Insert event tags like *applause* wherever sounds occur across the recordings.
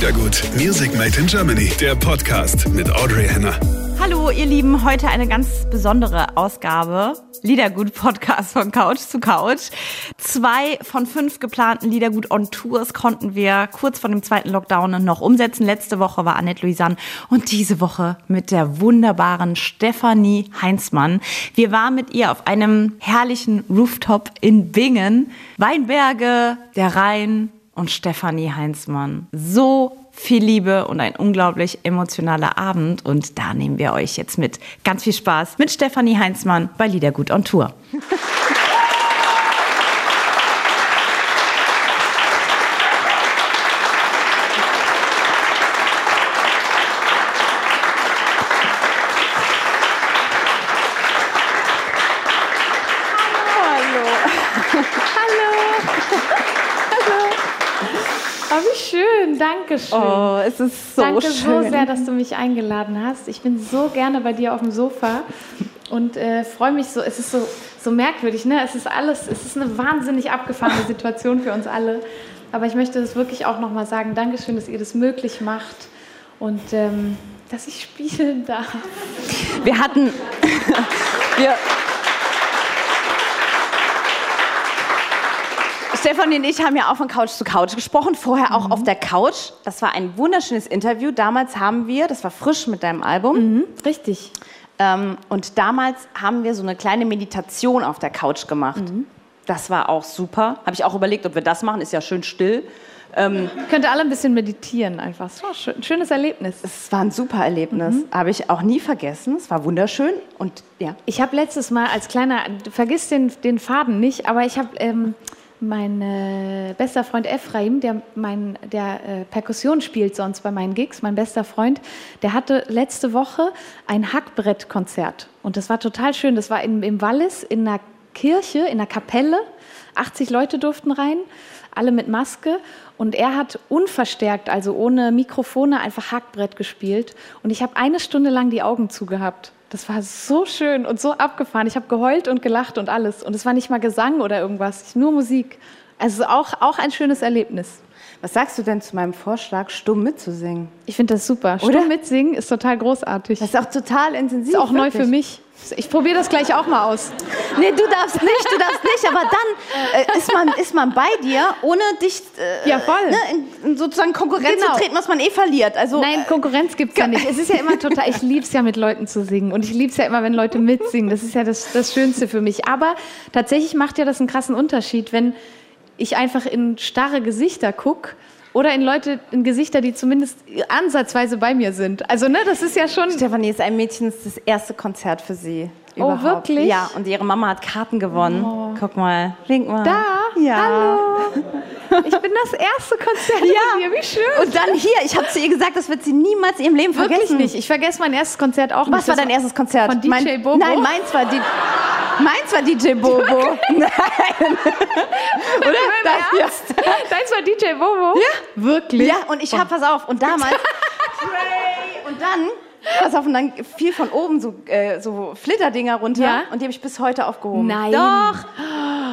Liedergut, Music Made in Germany, der Podcast mit Audrey Henner. Hallo, ihr Lieben, heute eine ganz besondere Ausgabe. Liedergut Podcast von Couch zu Couch. Zwei von fünf geplanten Liedergut on Tours konnten wir kurz vor dem zweiten Lockdown noch umsetzen. Letzte Woche war Annette Louisanne und diese Woche mit der wunderbaren Stefanie Heinzmann. Wir waren mit ihr auf einem herrlichen Rooftop in Bingen. Weinberge, der Rhein und Stefanie Heinzmann. So viel Liebe und ein unglaublich emotionaler Abend. Und da nehmen wir euch jetzt mit. Ganz viel Spaß mit Stefanie Heinzmann bei Liedergut on Tour. *laughs* Dankeschön. Oh, es ist so Danke schön. so sehr, dass du mich eingeladen hast. Ich bin so gerne bei dir auf dem Sofa und äh, freue mich so. Es ist so, so merkwürdig, ne? Es ist alles, es ist eine wahnsinnig abgefahrene Situation für uns alle. Aber ich möchte das wirklich auch nochmal sagen. Dankeschön, dass ihr das möglich macht und ähm, dass ich spielen darf. Wir hatten. *laughs* wir, Stefanie und ich haben ja auch von Couch zu Couch gesprochen, vorher auch mhm. auf der Couch. Das war ein wunderschönes Interview. Damals haben wir, das war frisch mit deinem Album. Mhm, richtig. Ähm, und damals haben wir so eine kleine Meditation auf der Couch gemacht. Mhm. Das war auch super. Habe ich auch überlegt, ob wir das machen. Ist ja schön still. Ähm, Könnt ihr alle ein bisschen meditieren einfach. Es war ein schönes Erlebnis. Es war ein super Erlebnis. Mhm. Habe ich auch nie vergessen. Es war wunderschön. Und ja. Ich habe letztes Mal als kleiner, vergiss den, den Faden nicht, aber ich habe ähm, mein äh, bester Freund Ephraim, der, mein, der äh, Perkussion spielt sonst bei meinen Gigs, mein bester Freund, der hatte letzte Woche ein Hackbrettkonzert. Und das war total schön. Das war in, im Wallis in einer Kirche, in einer Kapelle. 80 Leute durften rein, alle mit Maske. Und er hat unverstärkt, also ohne Mikrofone, einfach Hackbrett gespielt. Und ich habe eine Stunde lang die Augen zugehabt. Das war so schön und so abgefahren. Ich habe geheult und gelacht und alles. Und es war nicht mal Gesang oder irgendwas, nur Musik. Also auch, auch ein schönes Erlebnis. Was sagst du denn zu meinem Vorschlag, stumm mitzusingen? Ich finde das super. Oder? Stumm mitsingen ist total großartig. Das ist auch total intensiv. Ist auch wirklich. neu für mich. Ich probiere das gleich auch mal aus. Nee, du darfst nicht, du darfst nicht, aber dann äh, ist, man, ist man bei dir, ohne dich äh, ja, voll. Ne, in, in sozusagen Konkurrenz genau. zu treten, was man eh verliert. Also, Nein, Konkurrenz gibt es ja nicht. Es ist ja immer total, ich liebe es ja mit Leuten zu singen und ich liebe es ja immer, wenn Leute mitsingen. Das ist ja das, das Schönste für mich. Aber tatsächlich macht ja das einen krassen Unterschied, wenn ich einfach in starre Gesichter gucke oder in Leute, in Gesichter, die zumindest ansatzweise bei mir sind. Also, ne, das ist ja schon. Stefanie ist ein Mädchen, das ist das erste Konzert für sie. Oh, überhaupt. Oh, wirklich? Ja, und ihre Mama hat Karten gewonnen. Oh. Guck mal, wink mal. Da? Ja. Hallo. Ich bin das erste Konzert ja. hier, wie schön. Und dann hier, ich habe zu ihr gesagt, das wird sie niemals in ihrem Leben Wirklich vergessen. nicht. Ich vergesse mein erstes Konzert auch nicht. Was war dein erstes Konzert? Von DJ mein, Bobo? Nein, meins war die. Meins war DJ Bobo. *laughs* Nein. Oder? Das, ja. Deins war DJ Bobo? Ja. Wirklich? Ja, und ich habe, pass auf, und damals. *laughs* und dann Pass auf, und dann fiel von oben so, äh, so Flitterdinger runter ja? und die habe ich bis heute aufgehoben. Nein. Doch.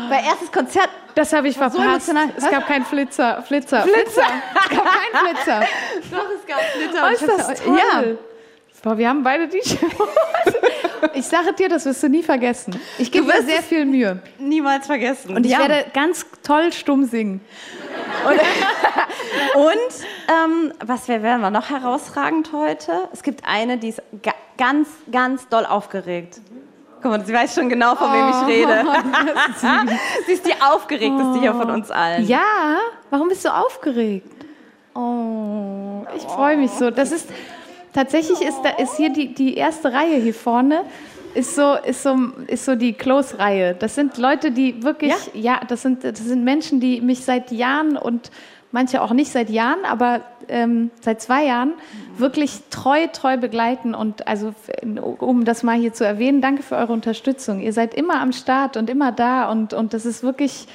Bei erstes Konzert. Das habe ich verpasst. So es gab keinen Flitzer. Flitzer. Flitzer. Es gab keinen Flitzer. *laughs* Doch, es gab Flitzer. Oh, ist das toll. Ja. Boah, wir haben beide DJ. Ich sage dir, das wirst du nie vergessen. Ich gebe mir sehr viel Mühe. Niemals vergessen. Und ich ja. werde ganz toll stumm singen. Und, *laughs* und ähm, was werden wir noch herausragend heute? Es gibt eine, die ist ga ganz, ganz doll aufgeregt. Guck mal, sie weiß schon genau, von wem ich oh, rede. *laughs* *laughs* sie ist die aufgeregteste hier von uns allen. Ja, warum bist du aufgeregt? Oh, ich freue mich so. Das ist tatsächlich ist, da, ist hier die, die erste Reihe hier vorne ist so, ist so, ist so die Close-Reihe. Das sind Leute, die wirklich, ja, ja das, sind, das sind Menschen, die mich seit Jahren und manche auch nicht seit Jahren, aber ähm, seit zwei Jahren wirklich treu, treu begleiten. Und also, um das mal hier zu erwähnen, danke für eure Unterstützung. Ihr seid immer am Start und immer da und, und das ist wirklich,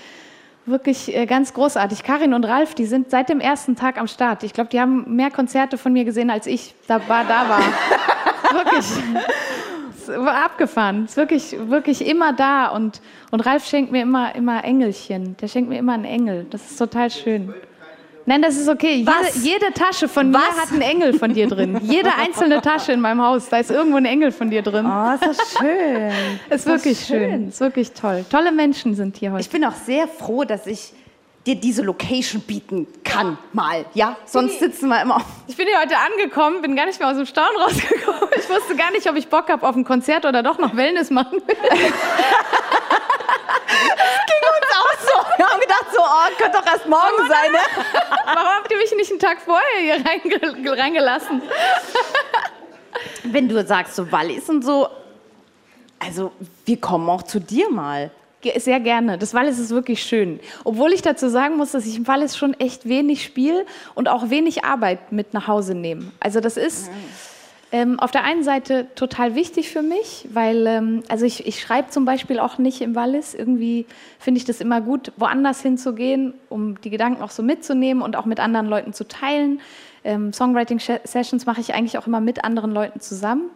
wirklich äh, ganz großartig. Karin und Ralf, die sind seit dem ersten Tag am Start. Ich glaube, die haben mehr Konzerte von mir gesehen, als ich da war. Da war. *laughs* wirklich war abgefahren. Ist wirklich, wirklich immer da. Und, und Ralf schenkt mir immer, immer Engelchen. Der schenkt mir immer einen Engel. Das ist total schön. Nein, das ist okay. Jede, Was? jede Tasche von mir Was? hat einen Engel von dir drin. Jede einzelne Tasche in meinem Haus, da ist irgendwo ein Engel von dir drin. Oh, ist das schön. *laughs* ist wirklich schön. Ist wirklich toll. Tolle Menschen sind hier heute. Ich bin auch sehr froh, dass ich dir diese Location bieten kann, mal. Ja, sonst sitzen wir immer. Ich bin hier heute angekommen, bin gar nicht mehr aus dem Staunen rausgekommen. Ich wusste gar nicht, ob ich Bock habe auf ein Konzert oder doch noch Wellness machen will. *laughs* auch so. Wir haben gedacht, so, oh, könnte doch erst morgen sein, ne? *laughs* Warum habt ihr mich nicht einen Tag vorher hier reinge reingelassen? Wenn du sagst, so Wallis und so, also wir kommen auch zu dir mal. Sehr gerne. Das Wallis ist wirklich schön. Obwohl ich dazu sagen muss, dass ich im Wallis schon echt wenig spiele und auch wenig Arbeit mit nach Hause nehme. Also das ist ähm, auf der einen Seite total wichtig für mich, weil ähm, also ich, ich schreibe zum Beispiel auch nicht im Wallis. Irgendwie finde ich das immer gut, woanders hinzugehen, um die Gedanken auch so mitzunehmen und auch mit anderen Leuten zu teilen. Ähm, Songwriting-Sessions mache ich eigentlich auch immer mit anderen Leuten zusammen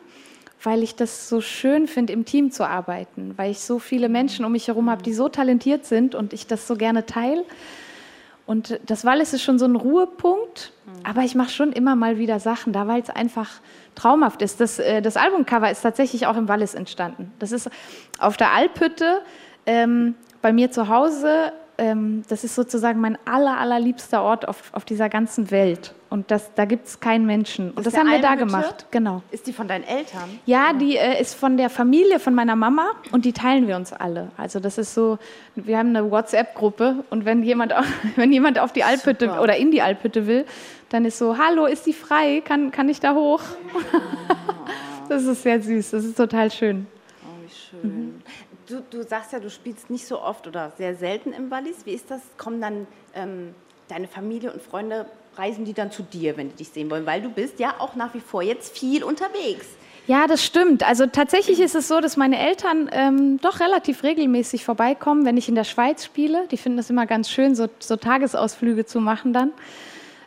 weil ich das so schön finde, im Team zu arbeiten, weil ich so viele Menschen um mich herum habe, die so talentiert sind und ich das so gerne teile. Und das Wallis ist schon so ein Ruhepunkt, aber ich mache schon immer mal wieder Sachen da, weil es einfach traumhaft ist. Das, äh, das Albumcover ist tatsächlich auch im Wallis entstanden. Das ist auf der Alphütte ähm, bei mir zu Hause. Ähm, das ist sozusagen mein aller, allerliebster Ort auf, auf dieser ganzen Welt. Und das, da gibt es keinen Menschen. Und das, der haben wir da Almhütte? gemacht. Genau. Ist die von deinen Eltern? Ja, die äh, ist von der Familie von meiner Mama und die teilen wir uns alle. Also das ist so, wir haben eine WhatsApp-Gruppe und wenn jemand, au- *laughs* wenn jemand auf die Alphütte Super. oder in die Alphütte will, dann ist so, hallo, ist die frei? Kann, kann ich da hoch? *laughs* das ist sehr süß, das ist total schön. Oh, wie schön. Du, du sagst ja, du spielst nicht so oft oder sehr selten im Wallis. Wie ist das? Kommen dann ähm, deine Familie und Freunde, reisen die dann zu dir, wenn die dich sehen wollen? Weil du bist ja auch nach wie vor jetzt viel unterwegs. Ja, das stimmt. Also tatsächlich ist es so, dass meine Eltern ähm, doch relativ regelmäßig vorbeikommen, wenn ich in der Schweiz spiele. Die finden das immer ganz schön, so, so Tagesausflüge zu machen dann.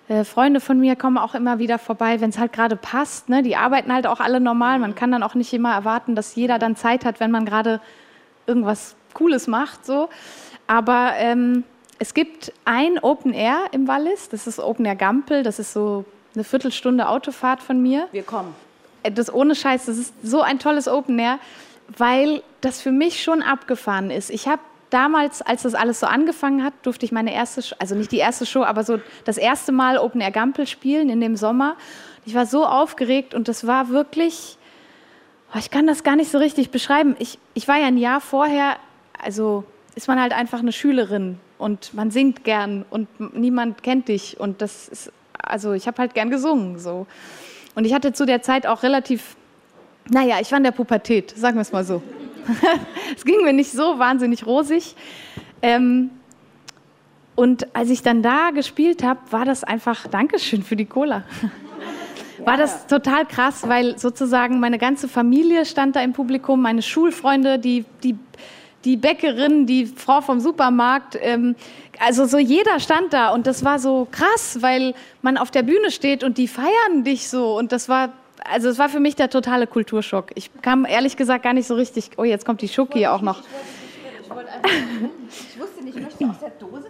Äh, Freunde von mir kommen auch immer wieder vorbei, wenn es halt gerade passt. Ne? Die arbeiten halt auch alle normal. Man kann dann auch nicht immer erwarten, dass jeder dann Zeit hat, wenn man gerade irgendwas Cooles macht. So. Aber ähm, es gibt ein Open Air im Wallis. Das ist Open Air Gampel. Das ist so eine Viertelstunde Autofahrt von mir Wir kommen. Äh, das ohne Scheiß, das ist so ein tolles Open Air, weil das für mich schon abgefahren ist. Ich habe damals, als das alles so angefangen hat, durfte ich meine erste, also nicht die erste Show, aber so das erste Mal Open Air Gampel spielen in dem Sommer. Ich war so aufgeregt und das war wirklich, ich kann das gar nicht so richtig beschreiben. Ich, ich war ja ein Jahr vorher, also ist man halt einfach eine Schülerin und man singt gern und niemand kennt dich und das ist, also ich habe halt gern gesungen so. Und ich hatte zu der Zeit auch relativ, naja, ich war in der Pubertät, sagen wir es mal so. *laughs* es ging mir nicht so wahnsinnig rosig. Ähm, und als ich dann da gespielt habe, war das einfach, Dankeschön für die Cola. *laughs* War das total krass, weil sozusagen meine ganze Familie stand da im Publikum, meine Schulfreunde, die, die, die Bäckerin, die Frau vom Supermarkt. Ähm, also so jeder stand da und das war so krass, weil man auf der Bühne steht und die feiern dich so und das war, also es war für mich der totale Kulturschock. Ich kam ehrlich gesagt gar nicht so richtig, oh jetzt kommt die Schoki auch noch. Ich wusste nicht, ich möchte aus der Dose.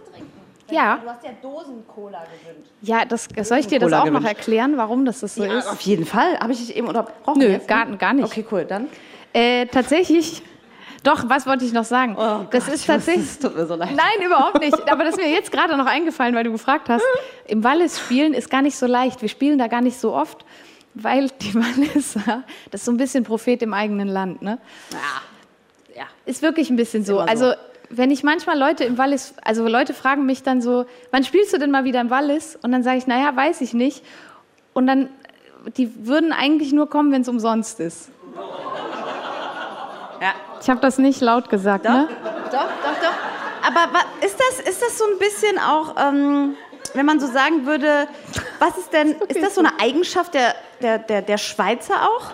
Ja. Du hast ja Dosen-Cola gewünscht. Ja, das, soll ich dir das auch noch gewünscht. erklären, warum das, das so Ja, ist? auf jeden Fall. Habe ich dich eben oder brauchen Nö, gar- gar nicht. Okay, cool. Dann. Äh, tatsächlich, doch, was wollte ich noch sagen? Oh das ist tatsächlich. Es tut mir so leid. Nein, überhaupt nicht. Aber das ist mir jetzt gerade noch eingefallen, weil du gefragt hast. *laughs* Im Wallis spielen ist gar nicht so leicht. Wir spielen da gar nicht so oft, weil die *laughs* Walliser, das ist so ein bisschen Prophet im eigenen Land, ne? Ja. ja. Ist wirklich ein bisschen so. so. Also, wenn ich manchmal Leute im Wallis, also Leute fragen mich dann so, wann spielst du denn mal wieder im Wallis? Und dann sage ich, naja, weiß ich nicht. Und dann, die würden eigentlich nur kommen, wenn es umsonst ist. *laughs* Ja. Ich habe das nicht laut gesagt, Doch, ne? doch, doch, doch. Aber ist das, ist das so ein bisschen auch, ähm, wenn man so sagen würde, was ist denn, *laughs* ist das so eine Eigenschaft der, der, der, der Schweizer auch?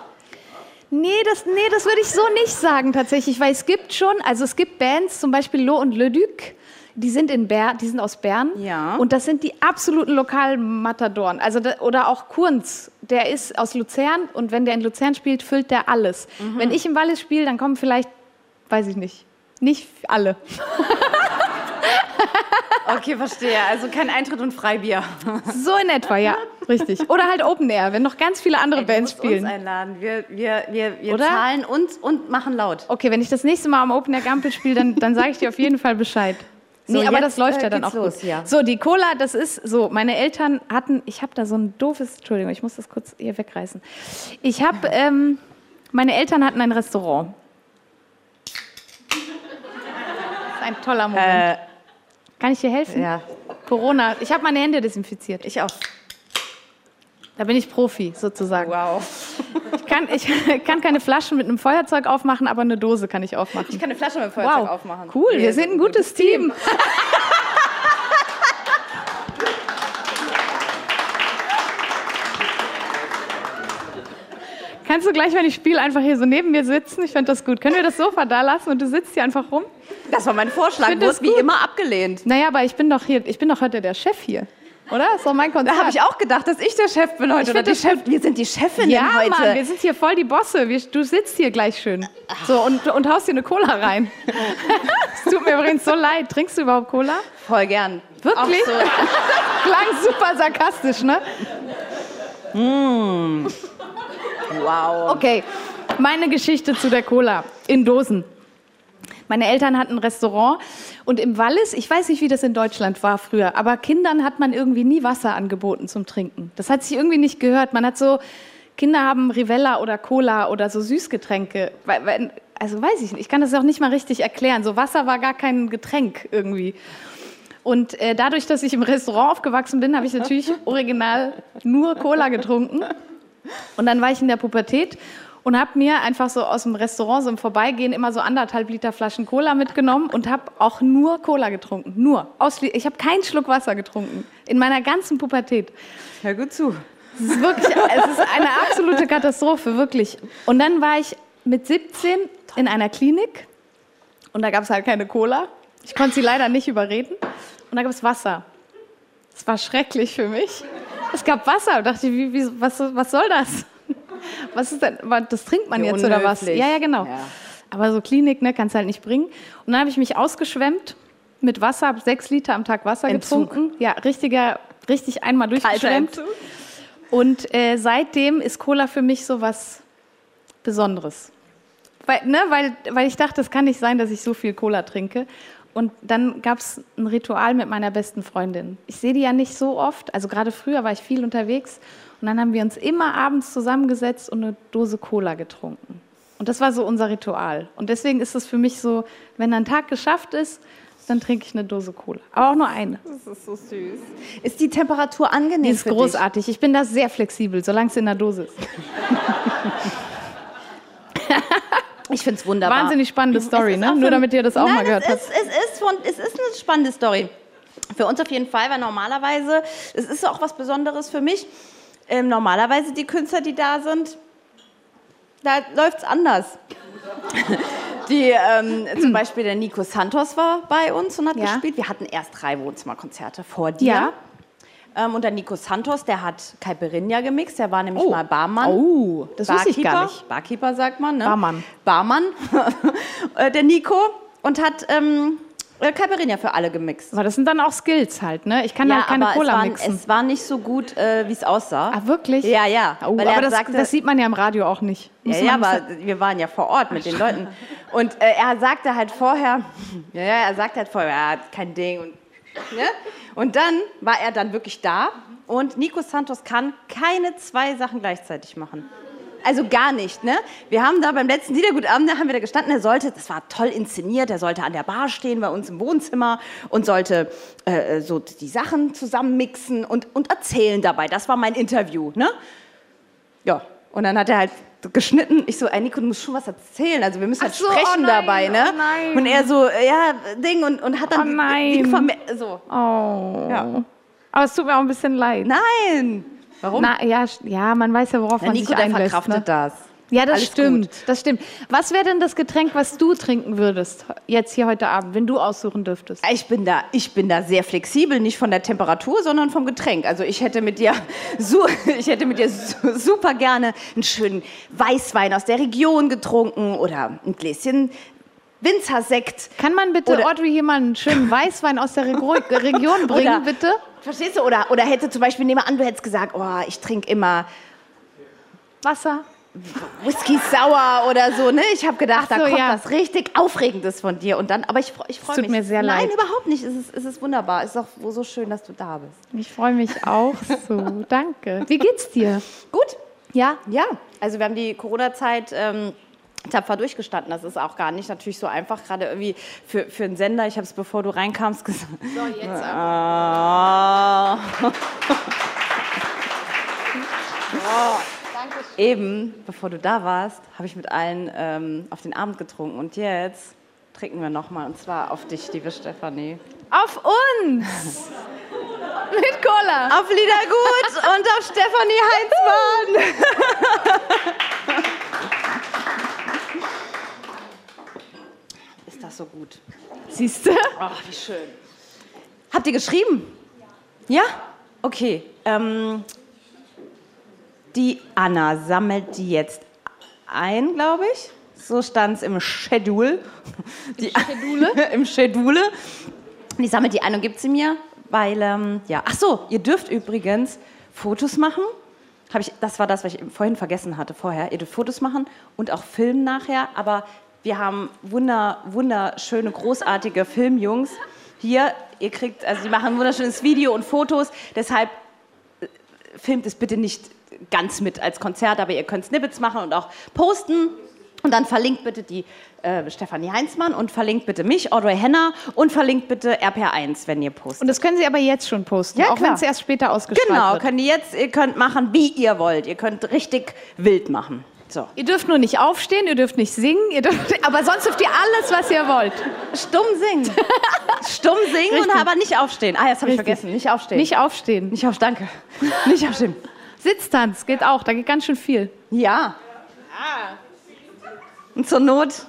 Nee das, nee, das würde ich so nicht sagen tatsächlich, weil es gibt schon, also es gibt Bands, zum Beispiel Lo und Le Duc, die sind, in Ber, die sind aus Bern Ja. und das sind die absoluten Lokalmatadoren. Also da, oder auch Kunz, der ist aus Luzern und wenn der in Luzern spielt, füllt der alles. Wenn ich im Wallis spiele, dann kommen vielleicht, weiß ich nicht, nicht alle. *laughs* *laughs* Okay, verstehe. Also kein Eintritt und Freibier. *laughs* So in etwa, ja. Richtig. Oder halt Open Air, wenn noch ganz viele andere Ey, Bands musst uns spielen. einladen. Wir, wir, wir, wir Oder? zahlen uns und machen laut. Okay, wenn ich das nächste Mal am Open Air Gampel spiele, dann, dann sage ich dir auf jeden Fall Bescheid. So, Nee, aber jetzt, das läuft äh, ja dann auch los, ja. So, die Cola, das ist so, meine Eltern hatten, ich habe da so ein doofes, Entschuldigung, ich muss das kurz hier wegreißen. Ich habe, *laughs* ähm, meine Eltern hatten ein Restaurant. Das ist ein toller Moment. Kann ich dir helfen? Ja, Corona, ich habe meine Hände desinfiziert. ich auch. Da bin ich Profi, sozusagen. Wow. Ich kann, ich *laughs* kann keine Flaschen mit einem Feuerzeug aufmachen, aber eine Dose kann ich aufmachen. Ich kann eine Flasche mit dem Feuerzeug Wow, aufmachen. cool, Nee, wir sind ein gutes Team. Kannst du gleich, wenn ich spiele, einfach hier so neben mir sitzen? Ich fände das gut. Können wir das Sofa da lassen und du sitzt hier einfach rum? Das war mein Vorschlag. Wurde wie immer abgelehnt. Naja, aber ich bin doch hier, ich bin doch heute der Chef hier. Oder? Das doch mein Konzert. Da habe ich auch gedacht, dass ich der Chef bin heute. Ich oder Chef, wir sind die Chefinnen ja, heute. Mann, wir sind hier voll die Bosse. Wir, du sitzt hier gleich schön. So, und, und haust dir eine Cola rein. Es tut mir übrigens so leid. Trinkst du überhaupt Cola? Voll gern. Wirklich? So. *laughs* Klang super sarkastisch, ne? Wow. Okay, meine Geschichte zu der Cola in Dosen. Meine Eltern hatten ein Restaurant und im Wallis, ich weiß nicht, wie das in Deutschland war früher, aber Kindern hat man irgendwie nie Wasser angeboten zum Trinken. Das hat sich irgendwie nicht gehört. Man hat so, Kinder haben Rivella oder Cola oder so Süßgetränke. Also weiß ich nicht, ich kann das auch nicht mal richtig erklären. So Wasser war gar kein Getränk irgendwie. Und äh, dadurch, dass ich im Restaurant aufgewachsen bin, habe ich natürlich original nur Cola getrunken. Und dann war ich in der Pubertät und habe mir einfach so aus dem Restaurant so im Vorbeigehen immer so anderthalb Liter Flaschen Cola mitgenommen und habe auch nur Cola getrunken. Nur. Ich habe keinen Schluck Wasser getrunken. In meiner ganzen Pubertät. Hör gut zu. Es ist wirklich, es ist eine absolute Katastrophe, wirklich. Und dann war ich mit 17 in einer Klinik und da gab es halt keine Cola. Ich konnte sie leider nicht überreden. Und da gab es Wasser. Es war schrecklich für mich. Es gab Wasser. Da dachte ich, wie, wie, was, was soll das? Was ist denn? Das trinkt man Wie jetzt oder was? unhöflich. Ja, ja, genau. Ja. Aber so Klinik, ne, kannst du halt nicht bringen. Und dann habe ich mich ausgeschwemmt mit Wasser, habe sechs Liter am Tag Wasser Entzug. getrunken. Ja, richtiger, richtig einmal durchgeschwemmt. Und äh, seitdem ist Cola für mich so was Besonderes. Weil, ne, weil, weil ich dachte, es kann nicht sein, dass ich so viel Cola trinke. Und dann gab es ein Ritual mit meiner besten Freundin. Ich sehe die ja nicht so oft. Also gerade früher war ich viel unterwegs. Und dann haben wir uns immer abends zusammengesetzt und eine Dose Cola getrunken. Und das war so unser Ritual. Und deswegen ist es für mich so, wenn ein Tag geschafft ist, dann trinke ich eine Dose Cola. Aber auch nur eine. Das ist so süß. Ist die Temperatur angenehm Die ist für großartig. Ich bin da sehr flexibel, solange es in der Dose ist. *laughs* Ich finde es wunderbar. Wahnsinnig spannende Story, ne? Nur damit ihr das auch Nein, mal gehört es habt. ist, es, ist von, es ist eine spannende Story. Für uns auf jeden Fall, weil normalerweise, es ist auch was Besonderes für mich, ähm, normalerweise die Künstler, die da sind, da läuft es anders. *laughs* Die, ähm, zum Beispiel der Nico Santos war bei uns und hat Ja. gespielt. Wir hatten erst drei Wohnzimmerkonzerte vor dir. Ja. Ähm, und der Nico Santos, der hat Caipirinha gemixt. Der war nämlich Oh. mal Barmann. Oh, das wusste ich gar Barkeeper. nicht. Barkeeper sagt man, ne? Barmann. Barmann, *laughs* Äh, der Nico. Und hat ähm, äh, Caipirinha für alle gemixt. Aber das sind dann auch Skills halt, ne? Ich kann halt keine Cola es, war, mixen. es war nicht so gut, äh, wie es aussah. ah, wirklich? Ja, ja. Oh, er aber das, sagte, das sieht man ja im Radio auch nicht. ja, Muss ja, aber wir waren ja vor Ort mit den Leuten. Und äh, er sagte halt vorher, *laughs* ja, ja, er sagte halt vorher, ja, kein Ding. Und, ne? und dann war er dann wirklich da. Und Nico Santos kann keine zwei Sachen gleichzeitig machen. Also gar nicht, ne? Wir haben da beim letzten Liedergutabend, da haben wir da gestanden, er sollte, das war toll inszeniert, er sollte an der Bar stehen bei uns im Wohnzimmer und sollte äh, so die Sachen zusammenmixen und, und erzählen dabei. Das war mein Interview, ne? Ja, und dann hat er halt geschnitten. Ich so, ey Nico, du musst schon was erzählen. Also wir müssen halt so, sprechen oh nein, dabei, ne? oh nein. Und er so, ja, Ding und, und hat dann Oh nein. so. Oh. Ja. Aber es tut mir auch ein bisschen leid. Nein. Warum? Na, ja, ja, man weiß ja, worauf Na, man Nico, sich der einlässt. verkraftet Ne? das. Ja, das Alles stimmt. gut. Das stimmt. Was wäre denn das Getränk, was du trinken würdest, jetzt hier heute Abend, wenn du aussuchen dürftest? Ich bin, da, ich bin da sehr flexibel, nicht von der Temperatur, sondern vom Getränk. Also ich hätte mit dir, *laughs* su ich hätte mit dir su super gerne einen schönen Weißwein aus der Region getrunken oder ein Gläschen Winzersekt. Kann man bitte Oder- Audrey hier mal einen schönen *laughs* Weißwein aus der Rego- Region bringen, Oder- bitte? Verstehst du? Oder, oder hätte zum Beispiel, nehmen wir an, du hättest gesagt, oh, ich trinke immer Wasser. Whisky sauer oder so, ne? Ich habe gedacht, Ach so, da kommt ja. was richtig Aufregendes von dir. Und dann, aber ich, ich freue tut mich. mir sehr Nein, leid. überhaupt nicht. Es ist, es ist wunderbar. Es ist auch so schön, dass du da bist. Ich freue mich auch so. Danke. Wie geht's dir? Gut. Ja? Ja, also wir haben die Corona-Zeit ähm, tapfer durchgestanden. Das ist auch gar nicht natürlich so einfach, gerade irgendwie für, für einen Sender. Ich habe es, bevor du reinkamst, gesagt. So, jetzt *laughs* *laughs* Ah. Eben, bevor du da warst, habe ich mit allen ähm, auf den Abend getrunken. Und jetzt trinken wir nochmal. Und zwar auf dich, liebe Stefanie. Auf uns! *laughs* Mit Cola. Auf Liedergut und auf Stefanie Heinzmann. Ist das so gut? Siehst du? Ach, wie schön. Habt ihr geschrieben? Ja? Okay. Ähm, die Anna sammelt die jetzt ein, glaube ich. So stand es im Schedule. Die Schedule? *laughs* Im Schedule. Die sammelt die ein und gibt sie mir, weil, ähm, ja. Ach so, ihr dürft übrigens Fotos machen. Hab ich, das war das, was ich vorhin vergessen hatte vorher. Ihr dürft Fotos machen und auch filmen nachher, aber wir haben wunder, wunderschöne, großartige Filmjungs hier. Ihr kriegt, also die machen ein wunderschönes Video und Fotos, deshalb äh, filmt es bitte nicht ganz mit als Konzert, aber ihr könnt Snippets machen und auch posten. Und dann verlinkt bitte die äh, Stefanie Heinzmann und verlinkt bitte mich, Audrey Henner und verlinkt bitte RPR1, wenn ihr postet. Und das können Sie aber jetzt schon posten, Ja, auch wenn es erst später ausgestrahlt Genau, wird. könnt ihr jetzt, ihr könnt machen, wie ihr wollt. Ihr könnt richtig wild machen. So. Ihr dürft nur nicht aufstehen, ihr dürft nicht singen, ihr dürft, aber sonst dürft ihr alles, was ihr wollt. Stumm singen. Stumm singen und Richtig. aber nicht aufstehen. Ah, jetzt habe ich vergessen. Nicht aufstehen. Nicht aufstehen. nicht auf, danke. Nicht aufstehen. Sitztanz geht auch, da geht ganz schön viel. Ja. Und zur Not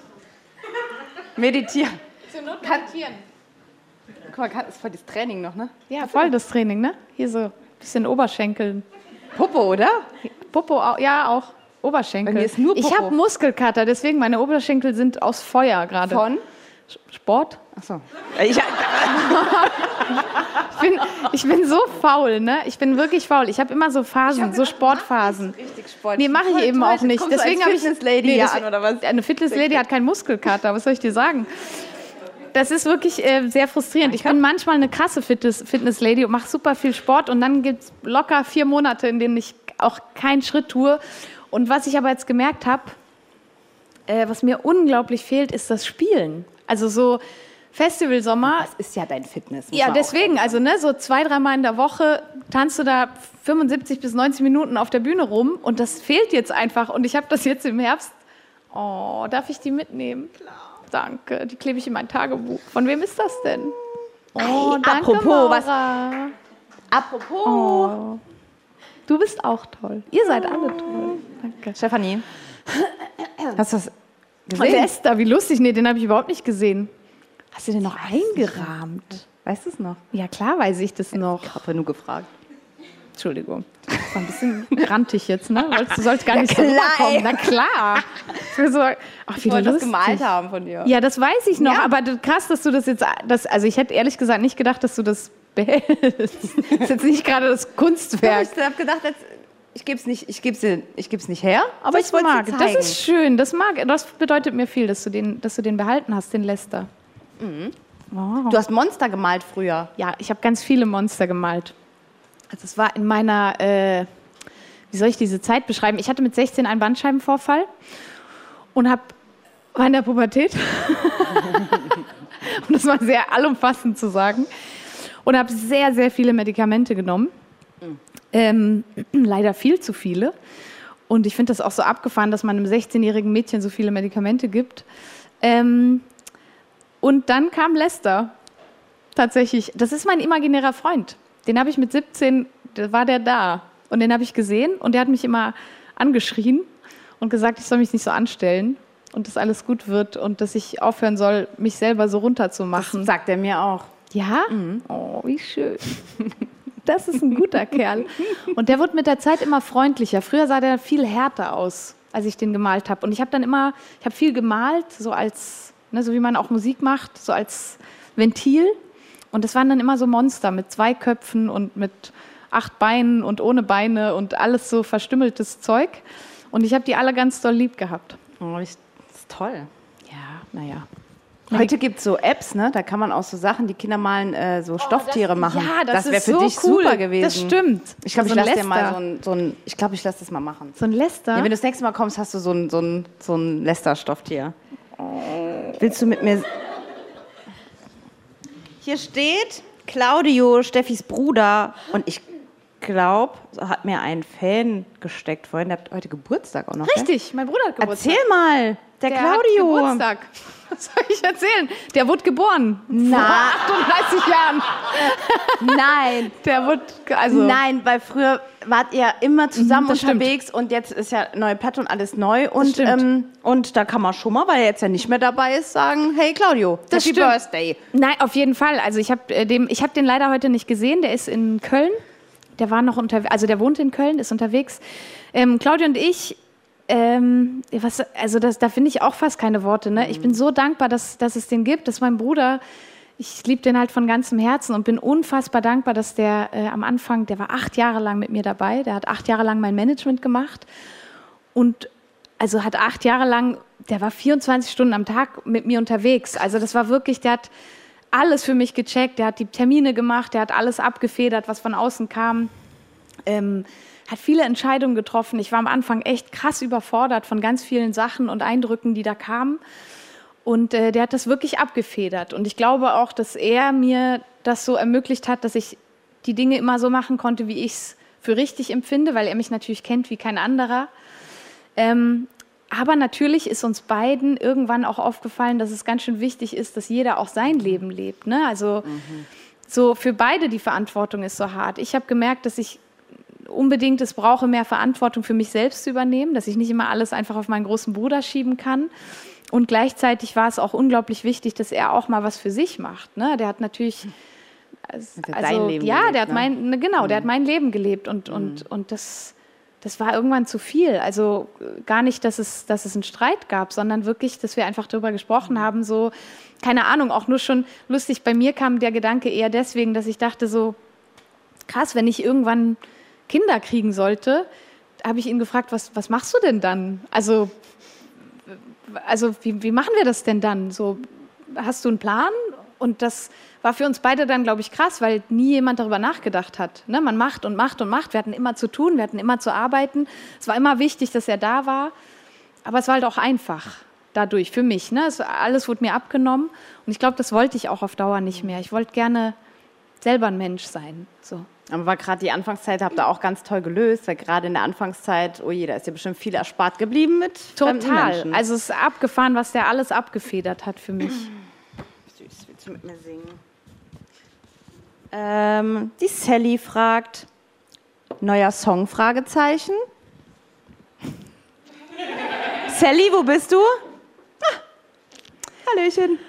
meditieren. Zur Not meditieren. Guck mal, das ist voll das Training noch, ne? Ja, voll das Training, ne? Hier so ein bisschen Oberschenkeln. Popo, oder? Popo, ja auch. Oberschenkel. Bei mir ist nur Ich Popo. habe Muskelkater, deswegen meine Oberschenkel sind aus Feuer gerade. Von? Sport? Achso. Ich, Ich bin, ich bin so faul, ne? Ich bin wirklich faul. Ich habe immer so Phasen, so Sportphasen. richtig Sport. Nee, mache ich eben auch nicht. Deswegen habe ich Lady Nee, hier das- an, oder was? Eine Fitness-Lady hat keinen Muskelkater. Was soll ich dir sagen? Das ist wirklich äh, sehr frustrierend. Ich bin manchmal eine krasse Fitness- Fitness-Lady und mache super viel Sport und dann gibt es locker vier Monate, in denen ich auch keinen Schritt tue. Und was ich aber jetzt gemerkt habe, äh, was mir unglaublich fehlt, ist das Spielen. Also so Festivalsommer, Das ist ja dein Fitness. ja, deswegen, also ne, so zwei, dreimal in der Woche tanzt du da 75 bis 90 Minuten auf der Bühne rum und das fehlt jetzt einfach. Und ich habe das jetzt im Herbst. Oh, darf ich die mitnehmen? Klar. Danke, die klebe ich in mein Tagebuch. Von wem ist das denn? Oh, Ey, danke, apropos, was- Maura. Apropos. Oh. Du bist auch toll. Ihr seid alle toll. Danke. Stefanie. Hast du das Und gesehen? Esther, wie lustig. Nee, den habe ich überhaupt nicht gesehen. Hast du den noch eingerahmt? Weißt du es noch? Ja, klar weiß ich das noch. Ich habe nur gefragt. Entschuldigung. Das war ein bisschen rantig jetzt, ne? Du sollst gar nicht so klar, rüberkommen. ey. Na klar. Ich so, ach, wie Ich wollte das gemalt haben von dir. Ja, das weiß ich noch, Ja. aber krass, dass du das jetzt, das, also ich hätte ehrlich gesagt nicht gedacht, dass du das behältst. Das ist jetzt nicht gerade das Ja, Kunstwerk. ich habe gedacht, jetzt, ich gebe es nicht, ich geb's dir- ich geb's nicht her, aber das ich wollte mag. es zeigen. Das ist schön, das mag. Das bedeutet mir viel, dass du den, dass du den behalten hast, den Lester. Wow. du hast Monster gemalt früher. Ja, ich habe ganz viele Monster gemalt. Also es war in meiner, äh, wie soll ich diese Zeit beschreiben? Ich hatte mit 16 einen Bandscheibenvorfall und habe war in der Pubertät. *laughs* um das mal sehr allumfassend zu sagen. Und habe sehr, sehr viele Medikamente genommen. Ähm, *clears throat* leider viel zu viele. Und ich finde das auch so abgefahren, dass man einem 16-jährigen Mädchen so viele Medikamente gibt. Ähm, und dann kam Lester tatsächlich. Das ist mein imaginärer Freund. Den habe ich mit 17, da war der da. Und den habe ich gesehen und der hat mich immer angeschrien und gesagt, ich soll mich nicht so anstellen und dass alles gut wird und dass ich aufhören soll, mich selber so runterzumachen. Sagt er mir auch. Ja? Oh, wie schön. *laughs* Das ist ein guter *laughs* Kerl. Und der wird mit der Zeit immer freundlicher. Früher sah der viel härter aus, als ich den gemalt habe. Und ich habe dann immer, ich habe viel gemalt, so als ne, so wie man auch Musik macht, so als Ventil. Und das waren dann immer so Monster mit zwei Köpfen und mit acht Beinen und ohne Beine und alles so verstümmeltes Zeug. Und ich habe die alle ganz doll lieb gehabt. Oh, ich, das ist toll. Ja, naja. Heute gibt es so Apps, ne? Da kann man auch so Sachen, die Kinder malen, äh, so Stofftiere machen. Ja, das, wäre ist für so dich cool. super gewesen. Das stimmt. Ich glaube, so ich lasse dir mal so ein, so ein ich glaube, ich lasse das mal machen. So ein Lester. Ja, wenn du das nächste Mal kommst, hast du so ein, so ein, so ein Lester-Stofftier. Willst du mit mir. Hier steht Claudio, Steffis Bruder. Und ich glaube, hat mir ein Fan gesteckt vorhin. Der hat heute Geburtstag auch noch. Richtig, mein Bruder hat Geburtstag. Erzähl mal. Der, Der Claudio. Hat Geburtstag. *laughs* Was soll ich erzählen? Der wurde geboren. Na. Vor 38 Jahren. Nein. *laughs* Der wurde, also. Nein, weil früher wart ihr immer zusammen Mhm, das stimmt. unterwegs und jetzt ist ja neue Platte und alles neu. Und, stimmt. ähm, und da kann man schon mal, weil er jetzt ja nicht mehr dabei ist, sagen, hey Claudio, Das Happy stimmt. Birthday. Nein, auf jeden Fall. Also ich habe äh, dem, ich habe den leider heute nicht gesehen. Der ist in Köln. Der war noch unterwegs, also der wohnt in Köln, ist unterwegs. Ähm, Claudia und ich, ähm, was, also das, da finde ich auch fast keine Worte. Ne? Ich bin so dankbar, dass, dass es den gibt, dass mein Bruder, ich liebe den halt von ganzem Herzen und bin unfassbar dankbar, dass der äh, am Anfang, der war acht Jahre lang mit mir dabei, der hat acht Jahre lang mein Management gemacht und also hat acht Jahre lang, der war 24 Stunden am Tag mit mir unterwegs. Also das war wirklich, der hat alles für mich gecheckt, der hat die Termine gemacht, der hat alles abgefedert, was von außen kam. Ähm, hat viele Entscheidungen getroffen. Ich war am Anfang echt krass überfordert von ganz vielen Sachen und Eindrücken, die da kamen. Und äh, der hat das wirklich abgefedert. Und ich glaube auch, dass er mir das so ermöglicht hat, dass ich die Dinge immer so machen konnte, wie ich es für richtig empfinde, weil er mich natürlich kennt wie kein anderer. Ähm, aber natürlich ist uns beiden irgendwann auch aufgefallen, dass es ganz schön wichtig ist, dass jeder auch sein Leben lebt. Ne? Also so für beide die Verantwortung ist so hart. Ich habe gemerkt, dass ich unbedingt es brauche, mehr Verantwortung für mich selbst zu übernehmen, dass ich nicht immer alles einfach auf meinen großen Bruder schieben kann. Und gleichzeitig war es auch unglaublich wichtig, dass er auch mal was für sich macht. Ne? Der hat natürlich also, Der hat Leben ja, gelebt, der hat ne? mein ne, genau, der hat mein Leben gelebt und und und das das war irgendwann zu viel. Also gar nicht, dass es, dass es einen Streit gab, sondern wirklich, dass wir einfach darüber gesprochen haben, so, keine Ahnung, auch nur schon lustig. Bei mir kam der Gedanke eher deswegen, dass ich dachte so, krass, wenn ich irgendwann Kinder kriegen sollte, habe ich ihn gefragt, was, was machst du denn dann? Also, also wie, wie machen wir das denn dann? So, hast du einen Plan? Und das war für uns beide dann, glaube ich, krass, weil nie jemand darüber nachgedacht hat. Ne? Man macht und macht und macht. Wir hatten immer zu tun, wir hatten immer zu arbeiten. Es war immer wichtig, dass er da war. Aber es war halt auch einfach dadurch für mich. Ne? Es, alles wurde mir abgenommen. Und ich glaube, das wollte ich auch auf Dauer nicht mehr. Ich wollte gerne selber ein Mensch sein. So. Aber war gerade die Anfangszeit, habt ihr auch ganz toll gelöst, weil gerade in der Anfangszeit, oh je, da ist ja bestimmt viel erspart geblieben mit Total. Also es ist abgefahren, was der alles abgefedert hat für mich. *clears throat* Süß, willst du mit mir singen? Ähm, die Sally fragt, neuer Song, Fragezeichen. *laughs* Sally, wo bist du? Ah, Hallöchen.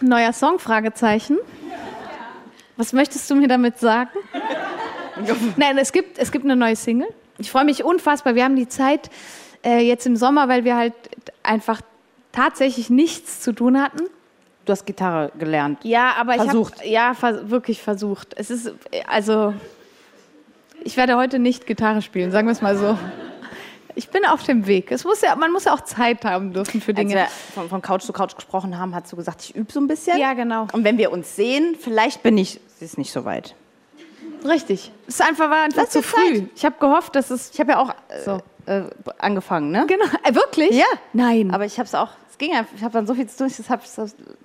Neuer Song? Fragezeichen. Was möchtest du mir damit sagen? *laughs* Nein, es gibt, es gibt eine neue Single. Ich freue mich unfassbar. Wir haben die Zeit äh, jetzt im Sommer, weil wir halt einfach tatsächlich nichts zu tun hatten. Du hast Gitarre gelernt. Ja, aber Versucht. ich habe ja vers wirklich versucht. Es ist äh, also ich werde heute nicht Gitarre spielen, sagen wir es mal so. Ich bin auf dem Weg. Es muss ja, man muss ja auch Zeit haben dürfen für Als Dinge. wir von, von Couch zu Couch gesprochen haben, hast du gesagt, ich übe so ein bisschen. Ja, genau. Und wenn wir uns sehen, vielleicht bin ich, sie ist nicht so weit. Richtig. Es ist einfach, war einfach Lass zu früh. Zeit. Ich habe gehofft, dass es Ich habe ja auch äh, So. äh, angefangen, ne? genau. Äh, wirklich? Ja. Nein. Aber ich habe es auch, es ging einfach, ich habe dann so viel zu tun, das habe ich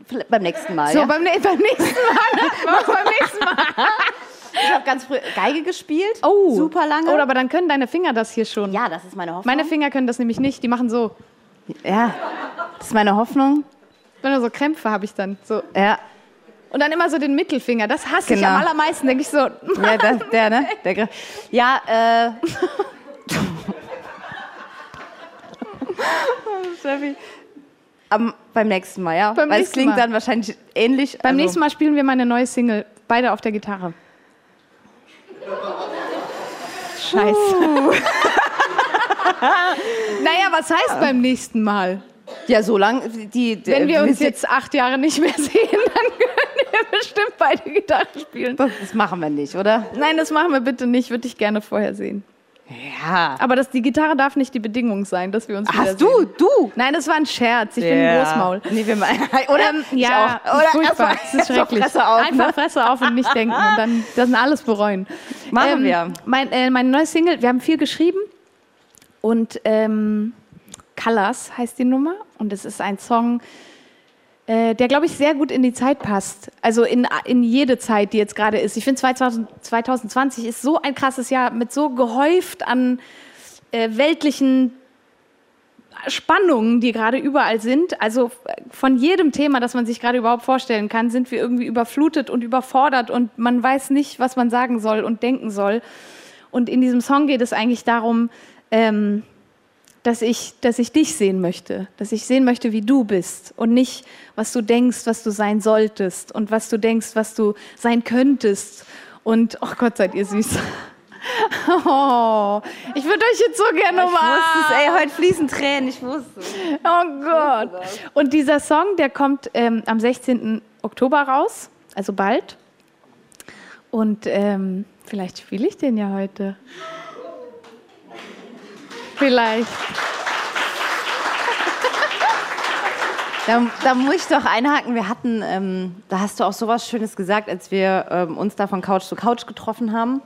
vielleicht beim nächsten Mal. so ja? beim, beim nächsten Mal. *laughs* *laughs* Beim nächsten Mal? ich habe ganz früh Geige gespielt, Oh. super lange. Oh, aber dann können deine Finger das hier schon. ja, das ist meine Hoffnung. Meine Finger können das nämlich nicht. Die machen so. ja, das ist meine Hoffnung. Wenn so Krämpfe habe ich dann. So. Ja, Und dann immer so den Mittelfinger. Das hasse ich Genau. am allermeisten. Denke ich so. *laughs* ja der, der, ne? *laughs* Der, ja, äh. *laughs* Steffi. Am, beim nächsten Mal, ja? Beim Weil es klingt Mal. dann wahrscheinlich ähnlich. Beim also- nächsten Mal spielen wir meine neue Single. Beide auf der Gitarre. Scheiße. naja, was heißt beim nächsten Mal? Ja, so lang, die, die Wenn wir uns jetzt acht Jahre nicht mehr sehen, dann wir *laughs* bestimmt beide Gitarre spielen. Das, das machen wir nicht, oder? Nein, das machen wir bitte nicht. Würde ich gerne vorher sehen. Ja. Aber das, die Gitarre darf nicht die Bedingung sein, dass wir uns Hast du, du? Nein, das war ein Scherz. Ich bin ein Großmaul. Nee, wir meinen, *laughs* oder? Ähm, Ich ja, auch. Oder furchtbar. Das ist *laughs* schrecklich. Fresse auf, Einfach ne? Fresse auf und nicht denken und dann das sind alles bereuen. Machen wir. Mein, äh, meine neue Single, wir haben viel geschrieben und ähm, Colors heißt die Nummer und es ist ein Song, äh, der, glaube ich, sehr gut in die Zeit passt. Also in, in jede Zeit, die jetzt gerade ist. Ich finde 2000 2020 ist so ein krasses Jahr mit so gehäuft an äh, weltlichen Spannungen, die gerade überall sind. Also von jedem Thema, das man sich gerade überhaupt vorstellen kann, sind wir irgendwie überflutet und überfordert und man weiß nicht, was man sagen soll und denken soll. Und in diesem Song geht es eigentlich darum, ähm, dass ich, dass ich dich sehen möchte, dass ich sehen möchte, wie du bist und nicht, was du denkst, was du sein solltest und was du denkst, was du sein könntest. Und, oh Gott, seid ihr süß. *laughs* Oh, ich würde euch jetzt so gerne Ich wusste es, umarmen. ey, heute fließen Tränen, ich wusste es. Oh Gott. Und dieser Song, der kommt ähm, am 16. Oktober raus, also bald. Und ähm, vielleicht spiele ich den ja heute. Vielleicht. Da, da muss ich doch einhaken. Wir hatten, ähm, da hast du auch sowas Schönes gesagt, als wir ähm, uns da von Couch zu Couch getroffen haben.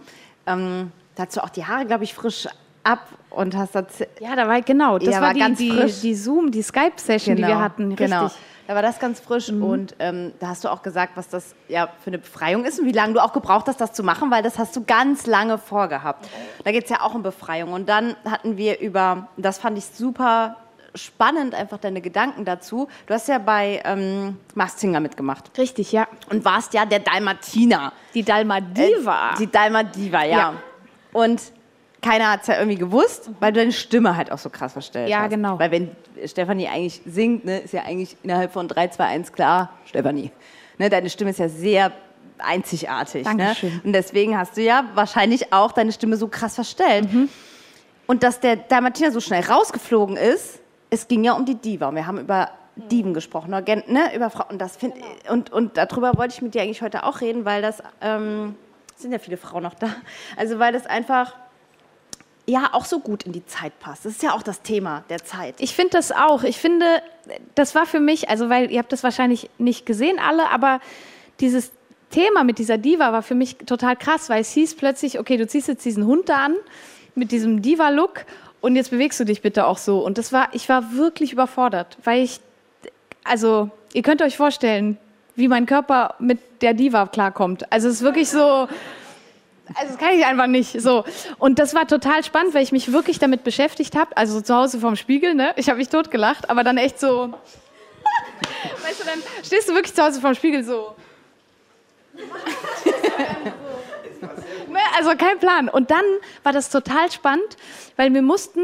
Ähm, da hast du auch die Haare, glaube ich, frisch ab und hast das. Ja, da war genau. Das Ja, war, war die, ganz die, frisch. die Zoom, die Skype-Session, die wir hatten. Richtig. Genau. Da war das ganz frisch und ähm, da hast du auch gesagt, was das ja für eine Befreiung ist und wie lange du auch gebraucht hast, das zu machen, weil das hast du ganz lange vorgehabt. Da geht es ja auch um Befreiung. Und dann hatten wir über, das fand ich super spannend, einfach deine Gedanken dazu. Du hast ja bei ähm, Masked Singer mitgemacht Richtig, ja. und warst ja der Dalmatiner. Die Dalmadiva. Die Dalmadiva, ja. Ja. Und keiner hat es ja irgendwie gewusst, weil du deine Stimme halt auch so krass verstellt Ja, hast. genau. Weil wenn Stefanie eigentlich singt, ne, ist ja eigentlich innerhalb von 3, 2, 1 klar, Stefanie. Ne, deine Stimme ist ja sehr einzigartig. Dankeschön. Ne? Und deswegen hast du ja wahrscheinlich auch deine Stimme so krass verstellt. Mhm. Und dass der Dalmatiner so schnell rausgeflogen ist, es ging ja um die Diva. Und wir haben über Diven gesprochen, oder gen- ne, über Frauen. Und, das find, und, und darüber wollte ich mit dir eigentlich heute auch reden, weil das, ähm, sind ja viele Frauen noch da, also weil das einfach ja auch so gut in die Zeit passt. Das ist ja auch das Thema der Zeit. Ich finde das auch. Ich finde, das war für mich, also weil ihr habt das wahrscheinlich nicht gesehen alle, aber dieses Thema mit dieser Diva war für mich total krass, weil es hieß plötzlich, okay, du ziehst jetzt diesen Hund da an mit diesem Diva-Look und jetzt bewegst du dich bitte auch so. Und das war, ich war wirklich überfordert, weil ich, also ihr könnt euch vorstellen, wie mein Körper mit der Diva klarkommt. Also es ist wirklich so, also das kann ich einfach nicht so. Und das war total spannend, weil ich mich wirklich damit beschäftigt habe. Also zu Hause vorm Spiegel, ne? Ich habe mich totgelacht, aber dann echt so. *laughs* weißt du, dann stehst du wirklich zu Hause vorm Spiegel so. *laughs* ne? Also kein Plan. Und dann war das total spannend, weil wir mussten.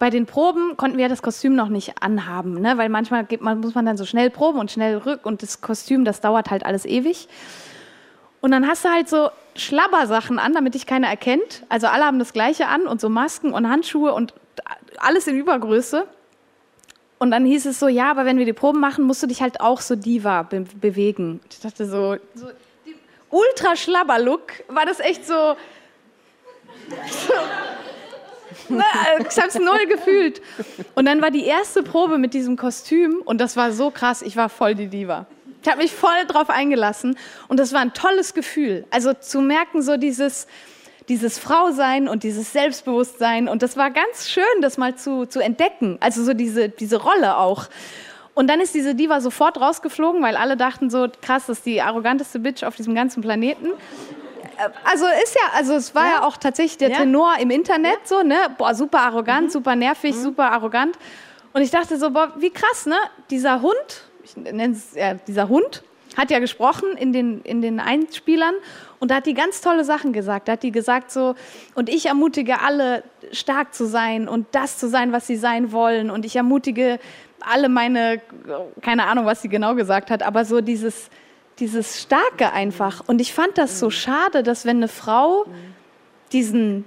Bei den Proben konnten wir das Kostüm noch nicht anhaben, ne? weil manchmal man, muss man dann so schnell proben und schnell rück und das Kostüm, das dauert halt alles ewig. Und dann hast du halt so Schlabbersachen an, damit dich keiner erkennt. Also alle haben das Gleiche an und so Masken und Handschuhe und alles in Übergröße. Und dann hieß es so, ja, aber wenn wir die Proben machen, musst du dich halt auch so diva be bewegen. Ich dachte so, so ultra Schlabber-Look war das echt so. so ne, ich hab's null gefühlt. Und dann war die erste Probe mit diesem Kostüm und das war so krass, ich war voll die Diva. Ich habe mich voll drauf eingelassen und das war ein tolles Gefühl. Also zu merken, so dieses, dieses Frausein und dieses Selbstbewusstsein und das war ganz schön, das mal zu, zu entdecken. Also so diese, diese Rolle auch. Und dann ist diese Diva sofort rausgeflogen, weil alle dachten so, krass, das ist die arroganteste Bitch auf diesem ganzen Planeten. Also ist ja, also es war ja, auch tatsächlich der Ja. Tenor im Internet so, ne? Boah, super arrogant, super nervig, super arrogant. Und ich dachte so, boah, wie krass, ne? Dieser Hund, nenne es ja, dieser Hund, hat ja gesprochen in den, in den Einspielern und da hat die ganz tolle Sachen gesagt. Da hat die gesagt so, und ich ermutige alle, stark zu sein und das zu sein, was sie sein wollen. Und ich ermutige alle meine, keine Ahnung, was sie genau gesagt hat, aber so dieses, dieses Starke einfach. Und ich fand das so schade, dass wenn eine Frau diesen,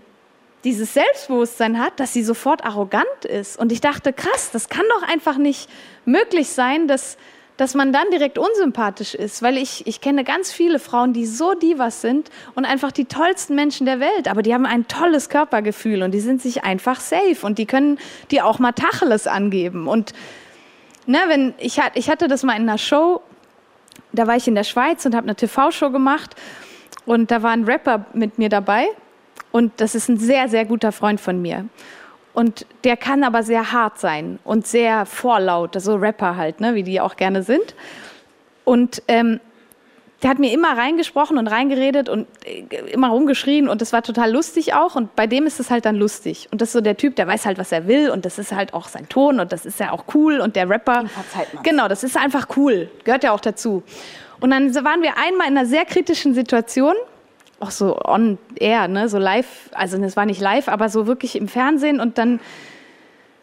dieses Selbstbewusstsein hat, dass sie sofort arrogant ist. Und ich dachte, krass, das kann doch einfach nicht möglich sein, dass, dass man dann direkt unsympathisch ist. Weil ich, ich kenne ganz viele Frauen, die so divas sind und einfach die tollsten Menschen der Welt. Aber die haben ein tolles Körpergefühl und die sind sich einfach safe und die können dir auch mal Tacheles angeben. Und ne, wenn, ich, ich hatte das mal in einer Show, da war ich in der Schweiz und habe eine TV-Show gemacht und da war ein Rapper mit mir dabei und das ist ein sehr, sehr guter Freund von mir. Und der kann aber sehr hart sein und sehr vorlaut, so Rapper halt, ne, wie die auch gerne sind. Und ähm, der hat mir immer reingesprochen und reingeredet und äh, immer rumgeschrien und das war total lustig auch. Und bei dem ist es halt dann lustig. Und das ist so der Typ, der weiß halt, was er will und das ist halt auch sein Ton und das ist ja auch cool und der Rapper. Genau, das ist einfach cool, gehört ja auch dazu. Und dann waren wir einmal in einer sehr kritischen Situation, auch so on air, ne, so live, also es war nicht live, aber so wirklich im Fernsehen und dann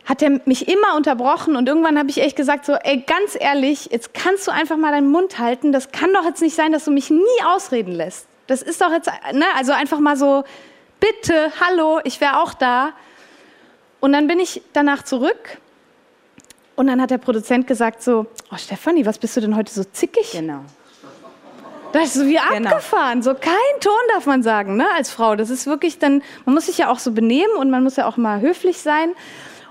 hat er mich immer unterbrochen und irgendwann habe ich echt gesagt so, ey, ganz ehrlich, jetzt kannst du einfach mal deinen Mund halten. Das kann doch jetzt nicht sein, dass du mich nie ausreden lässt. Das ist doch jetzt, ne, also einfach mal so, bitte, hallo, ich wäre auch da. Und dann bin ich danach zurück und dann hat der Produzent gesagt so, oh Stefanie, was bist du denn heute so zickig? Genau. Das ist so wie genau. abgefahren. So kein Ton darf man sagen, ne, als Frau. Das ist wirklich dann, man muss sich ja auch so benehmen und man muss ja auch mal höflich sein.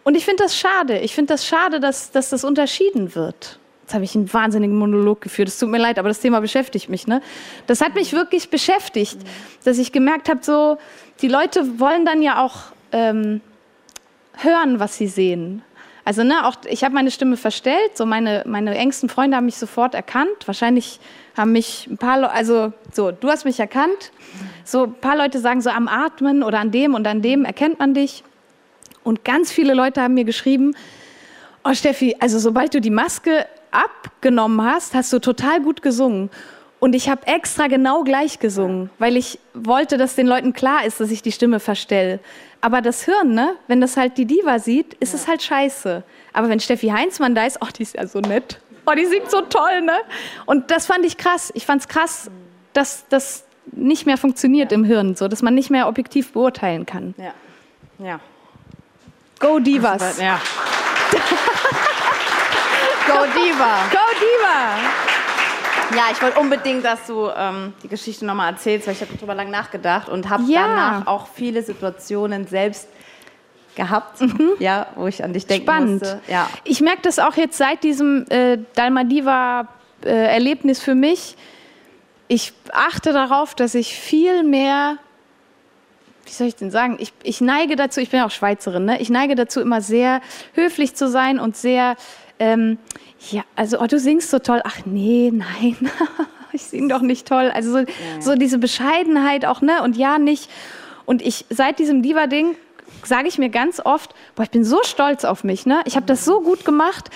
Und ich finde das schade. Ich finde das schade, dass, dass das unterschieden wird. Jetzt habe ich einen wahnsinnigen Monolog geführt. Es tut mir leid, aber das Thema beschäftigt mich. Ne? Das hat mich wirklich beschäftigt, dass ich gemerkt habe, so die Leute wollen dann ja auch ähm, hören, was sie sehen. Also ne, auch ich habe meine Stimme verstellt. So meine meine engsten Freunde haben mich sofort erkannt. Wahrscheinlich haben mich ein paar, Leute, also so, du hast mich erkannt. So ein paar Leute sagen so am Atmen oder an dem und an dem erkennt man dich. Und ganz viele Leute haben mir geschrieben, oh Steffi, also sobald du die Maske abgenommen hast, hast du total gut gesungen. Und ich habe extra genau gleich gesungen, weil ich wollte, dass den Leuten klar ist, dass ich die Stimme verstelle. Aber das Hirn, ne, wenn das halt die Diva sieht, ist ja. es halt scheiße. Aber wenn Steffi Heinzmann da ist, oh, die ist ja so nett. Oh, die singt so toll, ne? Und das fand ich krass. Ich fand es krass, dass das nicht mehr funktioniert ja. im Hirn, so dass man nicht mehr objektiv beurteilen kann. Ja. Ja. Go Divas. Ja. *laughs* Go Diva. Go Diva. Ja, ich wollte unbedingt, dass du ähm, die Geschichte nochmal erzählst, weil ich habe darüber lang nachgedacht und habe ja. danach auch viele Situationen selbst gehabt, mhm. ja, wo ich an dich denken Spannend. musste. Ja. Ich merke das auch jetzt seit diesem äh, Dalmadiva-Erlebnis äh, für mich. Ich achte darauf, dass ich viel mehr wie soll ich denn sagen, ich, ich neige dazu, ich bin auch Schweizerin, ne? ich neige dazu, immer sehr höflich zu sein und sehr, ähm, ja, also, oh, du singst so toll. Ach nee, nein, *laughs* ich singe doch nicht toll. Also so, ja, ja. so, diese Bescheidenheit auch, ne? Und ja, nicht. Und ich, seit diesem Diva-Ding, sage ich mir ganz oft, boah, ich bin so stolz auf mich, ne? Ich habe das so gut gemacht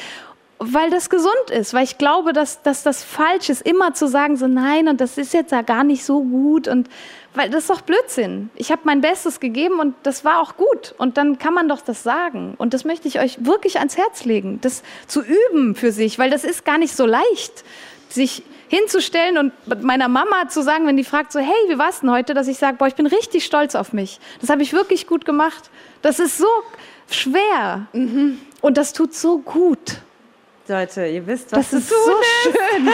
weil das gesund ist, weil ich glaube, dass, dass das falsch ist, immer zu sagen, so nein, und das ist jetzt ja gar nicht so gut und weil das ist doch Blödsinn. Ich habe mein Bestes gegeben und das war auch gut. Und dann kann man doch das sagen. Und das möchte ich euch wirklich ans Herz legen, das zu üben für sich, weil das ist gar nicht so leicht, sich hinzustellen und meiner Mama zu sagen, wenn die fragt so, hey, wie war's denn heute, dass ich sage, boah, ich bin richtig stolz auf mich. Das habe ich wirklich gut gemacht. Das ist so schwer mhm. und das tut so gut. Leute, ihr wisst, was das ist so schön. *laughs*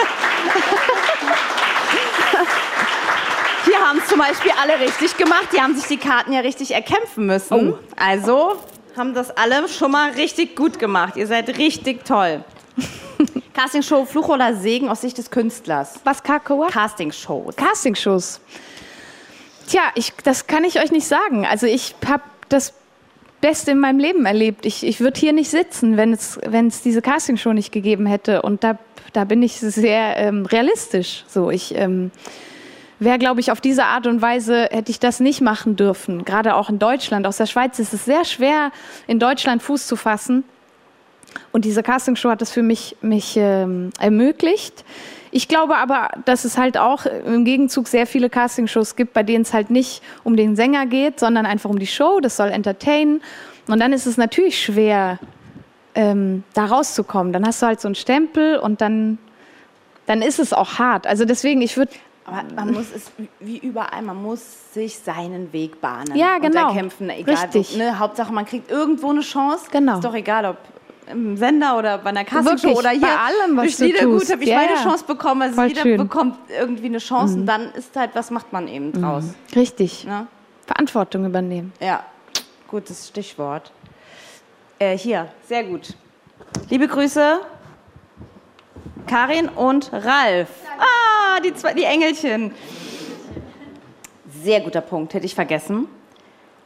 Hier haben es zum Beispiel alle richtig gemacht. Die haben sich die Karten ja richtig erkämpfen müssen. Oh. Also haben das alle schon mal richtig gut gemacht. Ihr seid richtig toll. Castingshow Fluch oder Segen aus Sicht des Künstlers. Was Kakaoa? Castingshows. Castingshows. Tja, ich, das kann ich euch nicht sagen. Also ich habe das Beste in meinem Leben erlebt. Ich, ich würde hier nicht sitzen, wenn es, wenn es diese Castingshow nicht gegeben hätte. Und da, da bin ich sehr ähm, realistisch. So, ich ähm, wäre, glaube ich, auf diese Art und Weise hätte ich das nicht machen dürfen. Gerade auch in Deutschland. Aus der Schweiz ist es sehr schwer, in Deutschland Fuß zu fassen. Und diese Castingshow hat das für mich, mich ähm, ermöglicht. Ich glaube aber, dass es halt auch im Gegenzug sehr viele Castingshows gibt, bei denen es halt nicht um den Sänger geht, sondern einfach um die Show. Das soll entertainen. Und dann ist es natürlich schwer, ähm, da rauszukommen. Dann hast du halt so einen Stempel und dann, dann ist es auch hart. Also deswegen, ich würde Aber man muss es wie- überall, man muss sich seinen Weg bahnen. Ja, genau. Und erkämpfen, egal. Richtig. Wo, ne? Hauptsache, man kriegt irgendwo eine Chance. Genau. Ist doch egal, ob im Sender oder bei einer Wirklich, oder hier. bei allem, was durch du Liedergut tust. habe ich Ja, meine ja. Chance bekommen. Also Voll jeder schön. Mhm. bekommt irgendwie eine Chance und dann ist halt, was macht man eben draus. Richtig. Ne? Verantwortung übernehmen. Ja, gutes Stichwort. Äh, hier, sehr gut. Liebe Grüße, Karin und Ralf. Ah, die, zwei, die Engelchen. Sehr guter Punkt, hätte ich vergessen.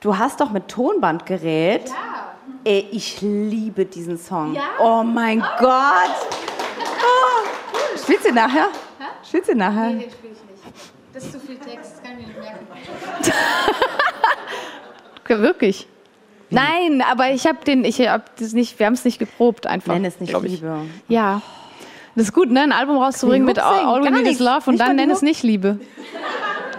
Du hast doch mit Tonbandgerät. Ja. Ey, ich liebe diesen Song. Oh mein Gott. Oh. Spielst du nachher? Spielst du nachher? Den spiele ich nicht. Das ist zu viel Text, das kann ich mir nicht merken. *laughs* Wirklich. Nein, aber ich habe den, ich habe das nicht, wir haben es nicht geprobt einfach. Nenn es nicht. Liebe. Ja. Das ist gut, ne? Ein Album rauszubringen mit All, All We Need Is. Love und Nicht dann nenn es nicht Liebe.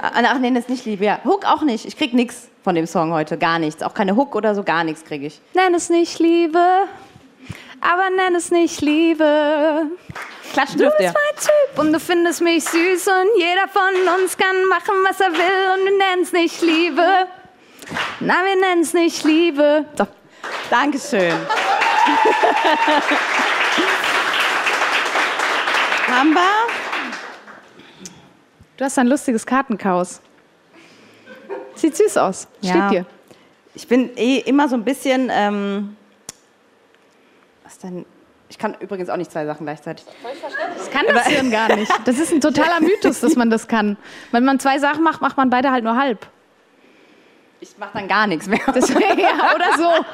Ah, Ach, nenn es nicht Liebe, ja. Hook auch nicht. Ich krieg nichts von dem Song heute. Gar nichts. Auch keine Hook oder so, gar nichts kriege ich. Nenn es nicht Liebe, aber nenn es nicht Liebe. Klatschen Du dürft bist ihr. mein Typ und du findest mich süß und jeder von uns kann machen, was er will und wir nennen es nicht Liebe. Nein, wir nennen es nicht Liebe. So. Dankeschön. Haben wir? Du hast ein lustiges Kartenchaos. Sieht süß aus. Ja. Steht dir. Ich bin eh immer so ein bisschen. Ähm, was denn? Ich kann übrigens auch nicht zwei Sachen gleichzeitig. Das kann das Hirn gar nicht. Das ist ein totaler Mythos, dass man das kann. Wenn man zwei Sachen macht, macht man beide halt nur halb. Ich mache dann gar nichts mehr. Deswegen, *laughs* ja, oder so.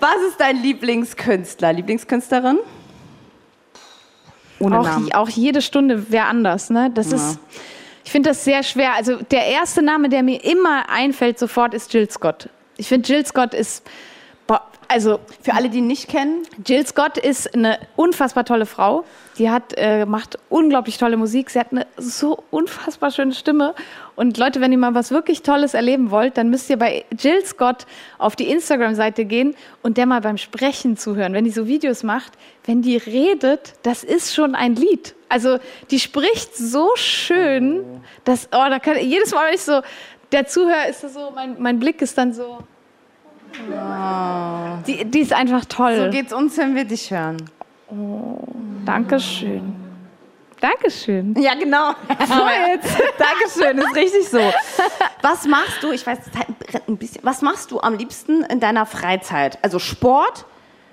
Was ist dein Lieblingskünstler, Lieblingskünstlerin? Ohne Auch, Namen. auch jede Stunde wäre anders. Ne? Das Ja. ist, ich finde das sehr schwer. Also der erste Name, der mir immer einfällt sofort, ist Jill Scott. Ich finde, Jill Scott ist, also Für alle, die ihn nicht kennen, Jill Scott ist eine unfassbar tolle Frau. Die hat, äh, macht unglaublich tolle Musik. Sie hat eine so unfassbar schöne Stimme. Und Leute, wenn ihr mal was wirklich Tolles erleben wollt, dann müsst ihr bei Jill Scott auf die Instagram-Seite gehen und der mal beim Sprechen zuhören. Wenn die so Videos macht, wenn die redet, das ist schon ein Lied. Also die spricht so schön, dass, oh, da kann jedes Mal, wenn ich so, der Zuhörer ist so, mein, mein Blick ist dann so. Die, die ist einfach toll. so geht's uns, wenn wir dich hören. Dankeschön. Dankeschön. Ja, genau. *laughs* Dankeschön, ist richtig so. Was machst du, ich weiß, brennt ein bisschen, was machst du am liebsten in deiner Freizeit? Also Sport,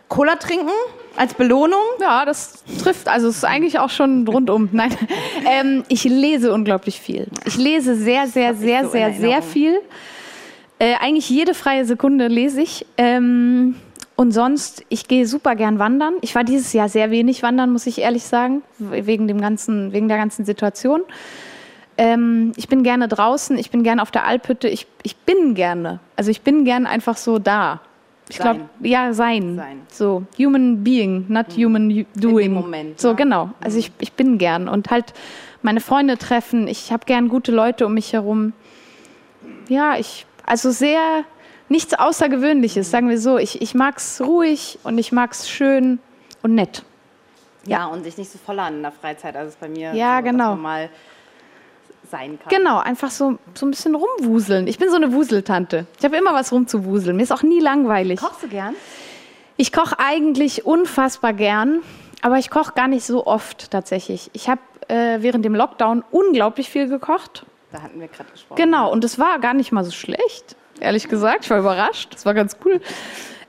Cola trinken als Belohnung? Ja, das trifft, also es ist eigentlich auch schon rundum. *laughs* Nein, ähm, ich lese unglaublich viel. Ich lese sehr, sehr, sehr, so sehr, sehr Erinnerung. viel. Äh, eigentlich jede freie Sekunde lese ich. Ähm, und sonst, ich gehe super gern wandern. Ich war dieses Jahr sehr wenig wandern, muss ich ehrlich sagen, wegen, dem ganzen, wegen der ganzen Situation. Ähm, ich bin gerne draußen, ich bin gerne auf der Alphütte, ich, ich bin gerne. Also ich bin gern einfach so da. Ich glaube, ja, sein. Sein. So, human being, not human u- doing. Moment, So, ne? genau. Also ich, ich bin gern. Und halt meine Freunde treffen, ich habe gern gute Leute um mich herum. Ja, ich, also sehr, nichts Außergewöhnliches, sagen wir so. Ich, ich mag es ruhig und ich mag es schön und nett. Ja, und sich nicht so voll an in der Freizeit, als es bei mir Ja, so, genau. mal sein kann. Genau, einfach so, so ein bisschen rumwuseln. Ich bin so eine Wuseltante. Ich habe immer was rumzuwuseln. Mir ist auch nie langweilig. Kochst du gern? Ich koche eigentlich unfassbar gern, aber ich koche gar nicht so oft tatsächlich. Ich habe äh, während dem Lockdown unglaublich viel gekocht. Da hatten wir gerade gesprochen. Genau, und es war gar nicht mal so schlecht, ehrlich gesagt. Ich war überrascht, das war ganz cool.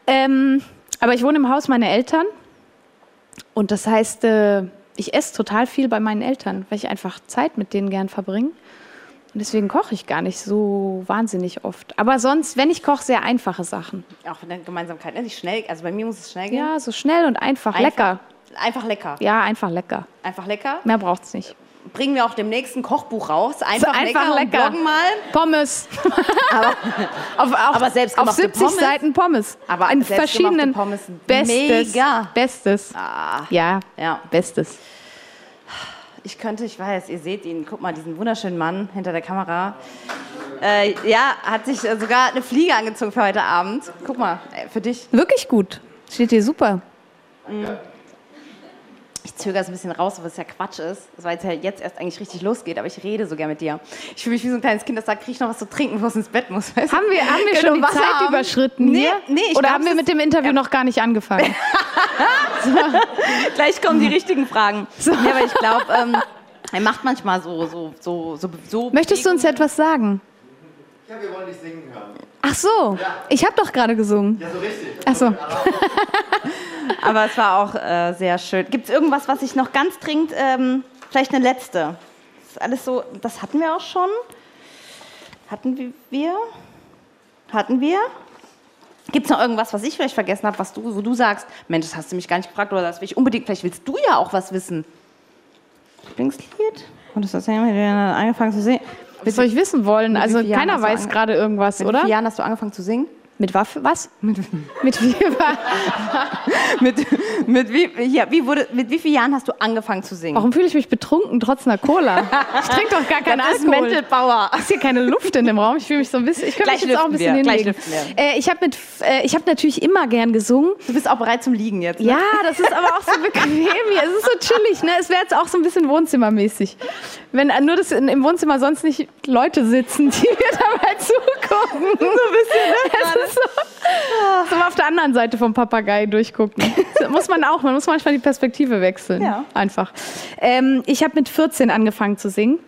Ähm, aber ich wohne im Haus meiner Eltern und das heißt, äh, ich esse total viel bei meinen Eltern, weil ich einfach Zeit mit denen gern verbringe. Und deswegen koche ich gar nicht so wahnsinnig oft. Aber sonst, wenn ich koche, sehr einfache Sachen. Auch in der Gemeinsamkeit. Ne? Schnell, also bei mir muss es schnell gehen. Ja, so schnell und einfach, Einfach- lecker. Einfach lecker. Ja, einfach lecker. Einfach lecker. Mehr braucht's nicht. Bringen wir auch demnächst ein Kochbuch raus. Einfach, Einfach lecker. lecker. Und bloggen mal. Pommes. *laughs* auf, auf, aber auf selbstgemachte 70 Pommes? Seiten Pommes. Aber in verschiedenen Pommes, Bestes. mega. Bestes. Ah, Ja, ja. Bestes. Ich könnte, ich weiß, ihr seht ihn. Guck mal, diesen wunderschönen Mann hinter der Kamera. Äh, ja, hat sich äh, sogar eine Fliege angezogen für heute Abend. Guck mal, äh, für dich. Wirklich gut. Steht dir super. Ich zögere es ein bisschen raus, was ja Quatsch ist, weil es ja jetzt erst eigentlich richtig losgeht, aber ich rede so gern mit dir. Ich fühle mich wie so ein kleines Kind, das sagt, krieg ich noch was zu trinken, bevor es ins Bett muss. Weißt du? Haben wir, haben wir schon die Wasser Zeit haben? überschritten Nee, hier? nee, ich Oder glaub, haben wir es mit dem Interview noch gar nicht angefangen? *laughs* Gleich kommen die richtigen Fragen. Ja, aber ich glaube, ähm, er macht manchmal so, so, so, so, so Möchtest du uns etwas sagen? Ja, wir wollen dich singen hören. Ach so, ich habe doch gerade gesungen. Ja, so richtig. Ach so. *laughs* Aber es war auch äh, sehr schön. Gibt es irgendwas, was ich noch ganz dringend, ähm, vielleicht eine letzte? Das ist alles so, das hatten wir auch schon. Hatten wir? Hatten wir? Gibt es noch irgendwas, was ich vielleicht vergessen habe, was du, wo du sagst, Mensch, das hast du mich gar nicht gefragt oder das will ich unbedingt, vielleicht willst du ja auch was wissen. Lieblingslied? Und das hast du angefangen zu singen. Was soll ich wissen wollen? Also keiner weiß gerade irgendwas, Mit oder? Jahren hast du angefangen zu singen? Mit Waffe? Was? Mit, mit wie? mit, mit, wie, ja, wie wurde, mit wie vielen Jahren hast du angefangen zu singen? Warum fühle ich mich betrunken trotz einer Cola? Ich trinke doch gar keinen Alkohol. Mental Power. ist hier keine Luft in dem Raum. Ich fühle mich so ein bisschen. Ich könnte mich jetzt auch ein bisschen wir, hinlegen. Äh, ich habe mit, äh, ich habe natürlich immer gern gesungen. Du bist auch bereit zum Liegen jetzt. Ne? Ja, das ist aber auch so bequem hier. Es ist so chillig, ne? Es wäre jetzt auch so ein bisschen wohnzimmermäßig. Wenn äh, nur das in, im Wohnzimmer sonst nicht Leute sitzen, die mir dabei zugucken. So ein bisschen, ne? So, so auf der anderen Seite vom Papagei durchgucken. Das muss man auch, man muss manchmal die Perspektive wechseln. Ja. Einfach. Ähm, ich habe mit 14 angefangen zu singen.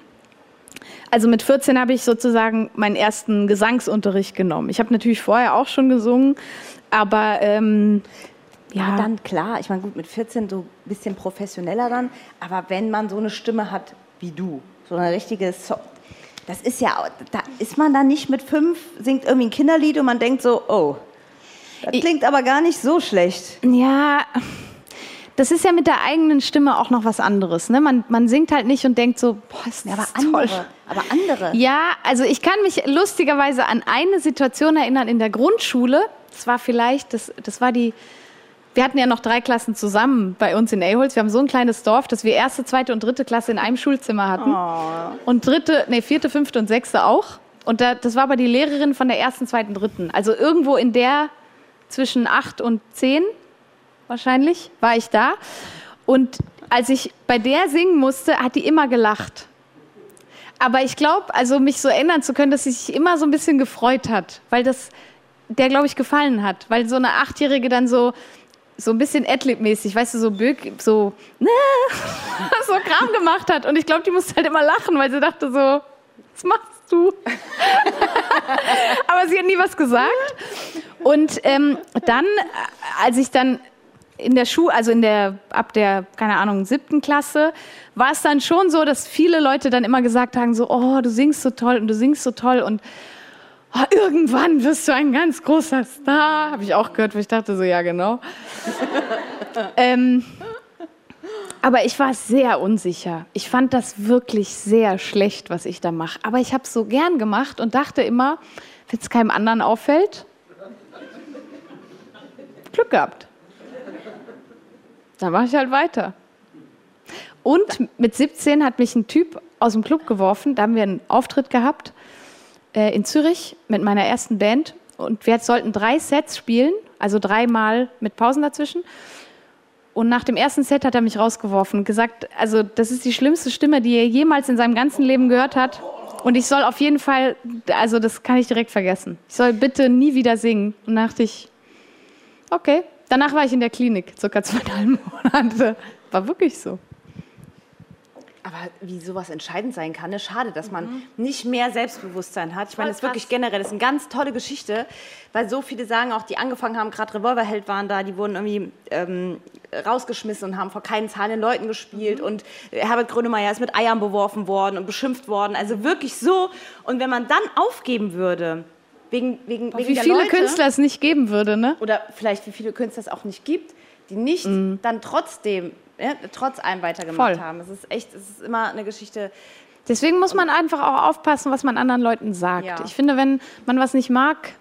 Also mit 14 habe ich sozusagen meinen ersten Gesangsunterricht genommen. Ich habe natürlich vorher auch schon gesungen, aber ähm, ja, Ja, dann klar. Ich meine, gut, mit 14 so ein bisschen professioneller dann. Aber wenn man so eine Stimme hat wie du, so eine richtige so das ist ja, da ist man dann nicht mit fünf, singt irgendwie ein Kinderlied und man denkt so, oh, das klingt aber gar nicht so schlecht. Ja, das ist ja mit der eigenen Stimme auch noch was anderes. Ne? Man, man singt halt nicht und denkt so, boah, ist das Aber toll. andere, aber andere. Ja, also ich kann mich lustigerweise an eine Situation erinnern in der Grundschule. Das war vielleicht, das, das war die, wir hatten ja noch drei Klassen zusammen bei uns in Eholz. Wir haben so ein kleines Dorf, dass wir erste, zweite und dritte Klasse in einem Schulzimmer hatten. Und dritte, nee, vierte, fünfte und sechste auch. Und da, das war aber die Lehrerin von der ersten, zweiten, dritten. Also irgendwo in der zwischen acht und zehn wahrscheinlich war ich da. Und als ich bei der singen musste, hat die immer gelacht. Aber ich glaube, also mich so erinnern zu können, dass sie sich immer so ein bisschen gefreut hat, weil das der, glaube ich, gefallen hat. Weil so eine Achtjährige dann so, so ein bisschen Adlib-mäßig, weißt du, so Böck, so, ne, *laughs* so Kram gemacht hat. Und ich glaube, die musste halt immer lachen, weil sie dachte so, was machst du? *laughs* Aber sie hat nie was gesagt. Und ähm, dann, äh, als ich dann in der Schule, also in der, ab der, keine Ahnung, siebten Klasse, war es dann schon so, dass viele Leute dann immer gesagt haben, so, oh, du singst so toll und du singst so toll und oh, irgendwann wirst du ein ganz großer Star. Habe ich auch gehört, wo ich dachte so, ja, genau. *laughs* ähm, aber ich war sehr unsicher. Ich fand das wirklich sehr schlecht, was ich da mache. Aber ich habe es so gern gemacht und dachte immer, wenn es keinem anderen auffällt, Glück gehabt. Dann mache ich halt weiter. Und mit 17 hat mich ein Typ aus dem Club geworfen. Da haben wir einen Auftritt gehabt äh, in Zürich mit meiner ersten Band. Und wir sollten drei Sets spielen, also dreimal mit Pausen dazwischen. Und nach dem ersten Set hat er mich rausgeworfen und gesagt, also das ist die schlimmste Stimme, die er jemals in seinem ganzen Leben gehört hat. Und ich soll auf jeden Fall, also das kann ich direkt vergessen. Ich soll bitte nie wieder singen. Und dachte ich, okay. Danach war ich in der Klinik, circa zweieinhalb Monate. War wirklich so. Aber wie sowas entscheidend sein kann, ne? schade, dass man nicht mehr Selbstbewusstsein hat. Ich meine, das ist wirklich generell, das ist eine ganz tolle Geschichte, weil so viele sagen auch, die angefangen haben, gerade Revolverheld waren da, die wurden irgendwie ähm, rausgeschmissen und haben vor keinen zahlenden Leuten gespielt und äh, Herbert Grönemeyer ist mit Eiern beworfen worden und beschimpft worden, also wirklich so. Und wenn man dann aufgeben würde, wegen, wegen, wegen Wie viele Leute, Künstler es nicht geben würde, ne? oder vielleicht wie viele Künstler es auch nicht gibt, die nicht dann trotzdem, ja, trotz allem weitergemacht Voll. haben. Es ist echt, es ist immer eine Geschichte, Deswegen muss man einfach auch aufpassen, was man anderen Leuten sagt. Ja. Ich finde, wenn man was nicht mag,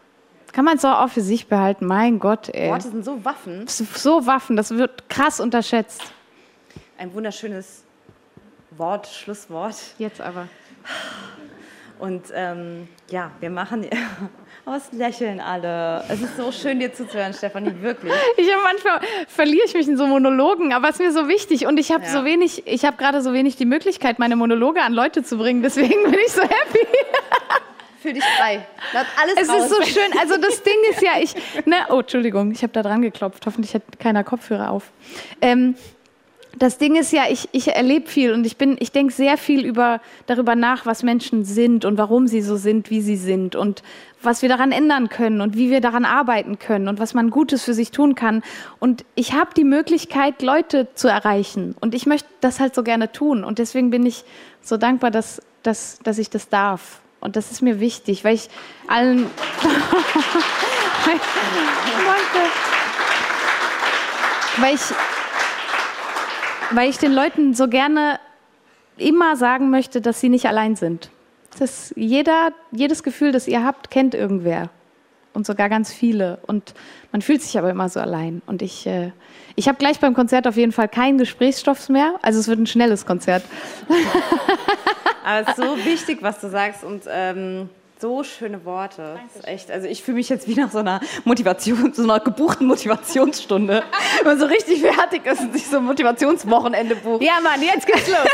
kann man es auch, auch für sich behalten. Mein Gott, ey. Worte sind so Waffen. So Waffen, das wird krass unterschätzt. Ein wunderschönes Wort, Schlusswort. Jetzt aber. Und ähm, ja, wir machen es *laughs* lächeln alle. Es ist so schön, dir zuzuhören, Stefanie, wirklich. *laughs* Ich habe manchmal verliere ich mich in so Monologen, aber es ist mir so wichtig und ich habe Ja. so wenig, ich habe gerade so wenig die Möglichkeit, meine Monologe an Leute zu bringen. Deswegen bin ich so happy. *laughs* Fühl dich frei. Lass alles Es raus. ist so schön. Also das Ding ist ja, ich, ne, oh Entschuldigung, ich habe da dran geklopft. Hoffentlich hat keiner Kopfhörer auf. Ähm, das Ding ist ja, ich, ich erlebe viel und ich bin, ich denke sehr viel über, darüber nach, was Menschen sind und warum sie so sind, wie sie sind und was wir daran ändern können und wie wir daran arbeiten können und was man Gutes für sich tun kann. Und ich habe die Möglichkeit, Leute zu erreichen und ich möchte das halt so gerne tun und deswegen bin ich so dankbar, dass, dass, dass ich das darf. Und das ist mir wichtig, weil ich allen. *laughs* Weil ich, weil ich den Leuten so gerne immer sagen möchte, dass sie nicht allein sind. Das jeder, jedes Gefühl, das ihr habt, kennt irgendwer. Und sogar ganz viele. Und man fühlt sich aber immer so allein. Und ich, äh, ich habe gleich beim Konzert auf jeden Fall keinen Gesprächsstoff mehr. Also es wird ein schnelles Konzert. *laughs* Aber es ist so wichtig, was du sagst und ähm, so schöne Worte. Das ist echt, also ich fühle mich jetzt wie nach so einer Motivation, so einer gebuchten Motivationsstunde. Wenn man so richtig fertig ist und sich so ein Motivationswochenende bucht. Ja, Mann, jetzt geht's los. *laughs*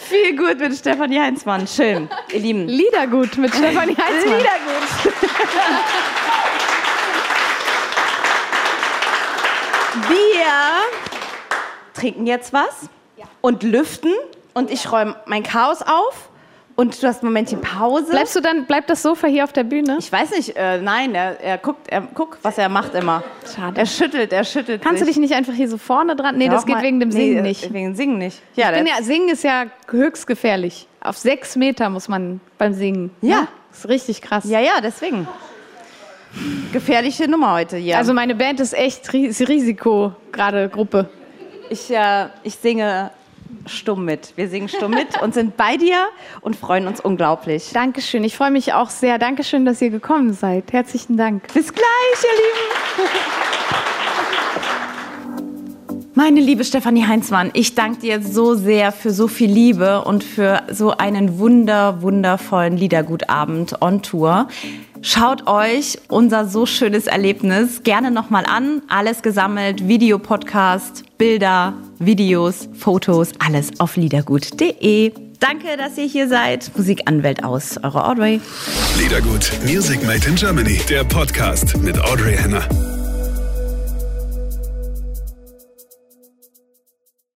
Viel gut mit Stefanie Heinzmann. Schön, ihr Lieben. Liedergut mit Stefanie Heitzmann. Liedergut. Wir trinken jetzt was und lüften und ich räume mein Chaos auf und du hast ein Momentchen Pause. Bleibst du dann, bleibt das Sofa hier auf der Bühne? ich weiß nicht, äh, nein, er, er guckt, er guck, was er macht immer. Schade. Er schüttelt, er schüttelt. Kannst du sich. dich nicht einfach hier so vorne dran? Nee, Doch, das geht mal- wegen dem nee, Singen äh, nicht. Wegen dem Singen nicht. Ja, Ich bin ja, Singen ist ja höchst gefährlich. Auf sechs Meter muss man beim Singen. Ja. Ne? Das ist richtig krass. ja, ja, deswegen. Gefährliche Nummer heute hier. Also meine Band ist echt Ris- Risiko, gerade Gruppe. Ich, äh, ich singe stumm mit. Wir singen stumm mit und sind bei dir und freuen uns unglaublich. Dankeschön. Ich freue mich auch sehr. Dankeschön, dass ihr gekommen seid. Herzlichen Dank. Bis gleich, ihr Lieben. Meine liebe Stefanie Heinzmann, ich danke dir so sehr für so viel Liebe und für so einen wunder, wundervollen Liedergutabend on Tour. Schaut euch unser so schönes Erlebnis gerne nochmal an. Alles gesammelt, Videopodcast, Bilder, Videos, Fotos, alles auf liedergut.de. Danke, dass ihr hier seid. Musikanwält aus, eure Audrey. Liedergut, Music Made in Germany, der Podcast mit Audrey Henner.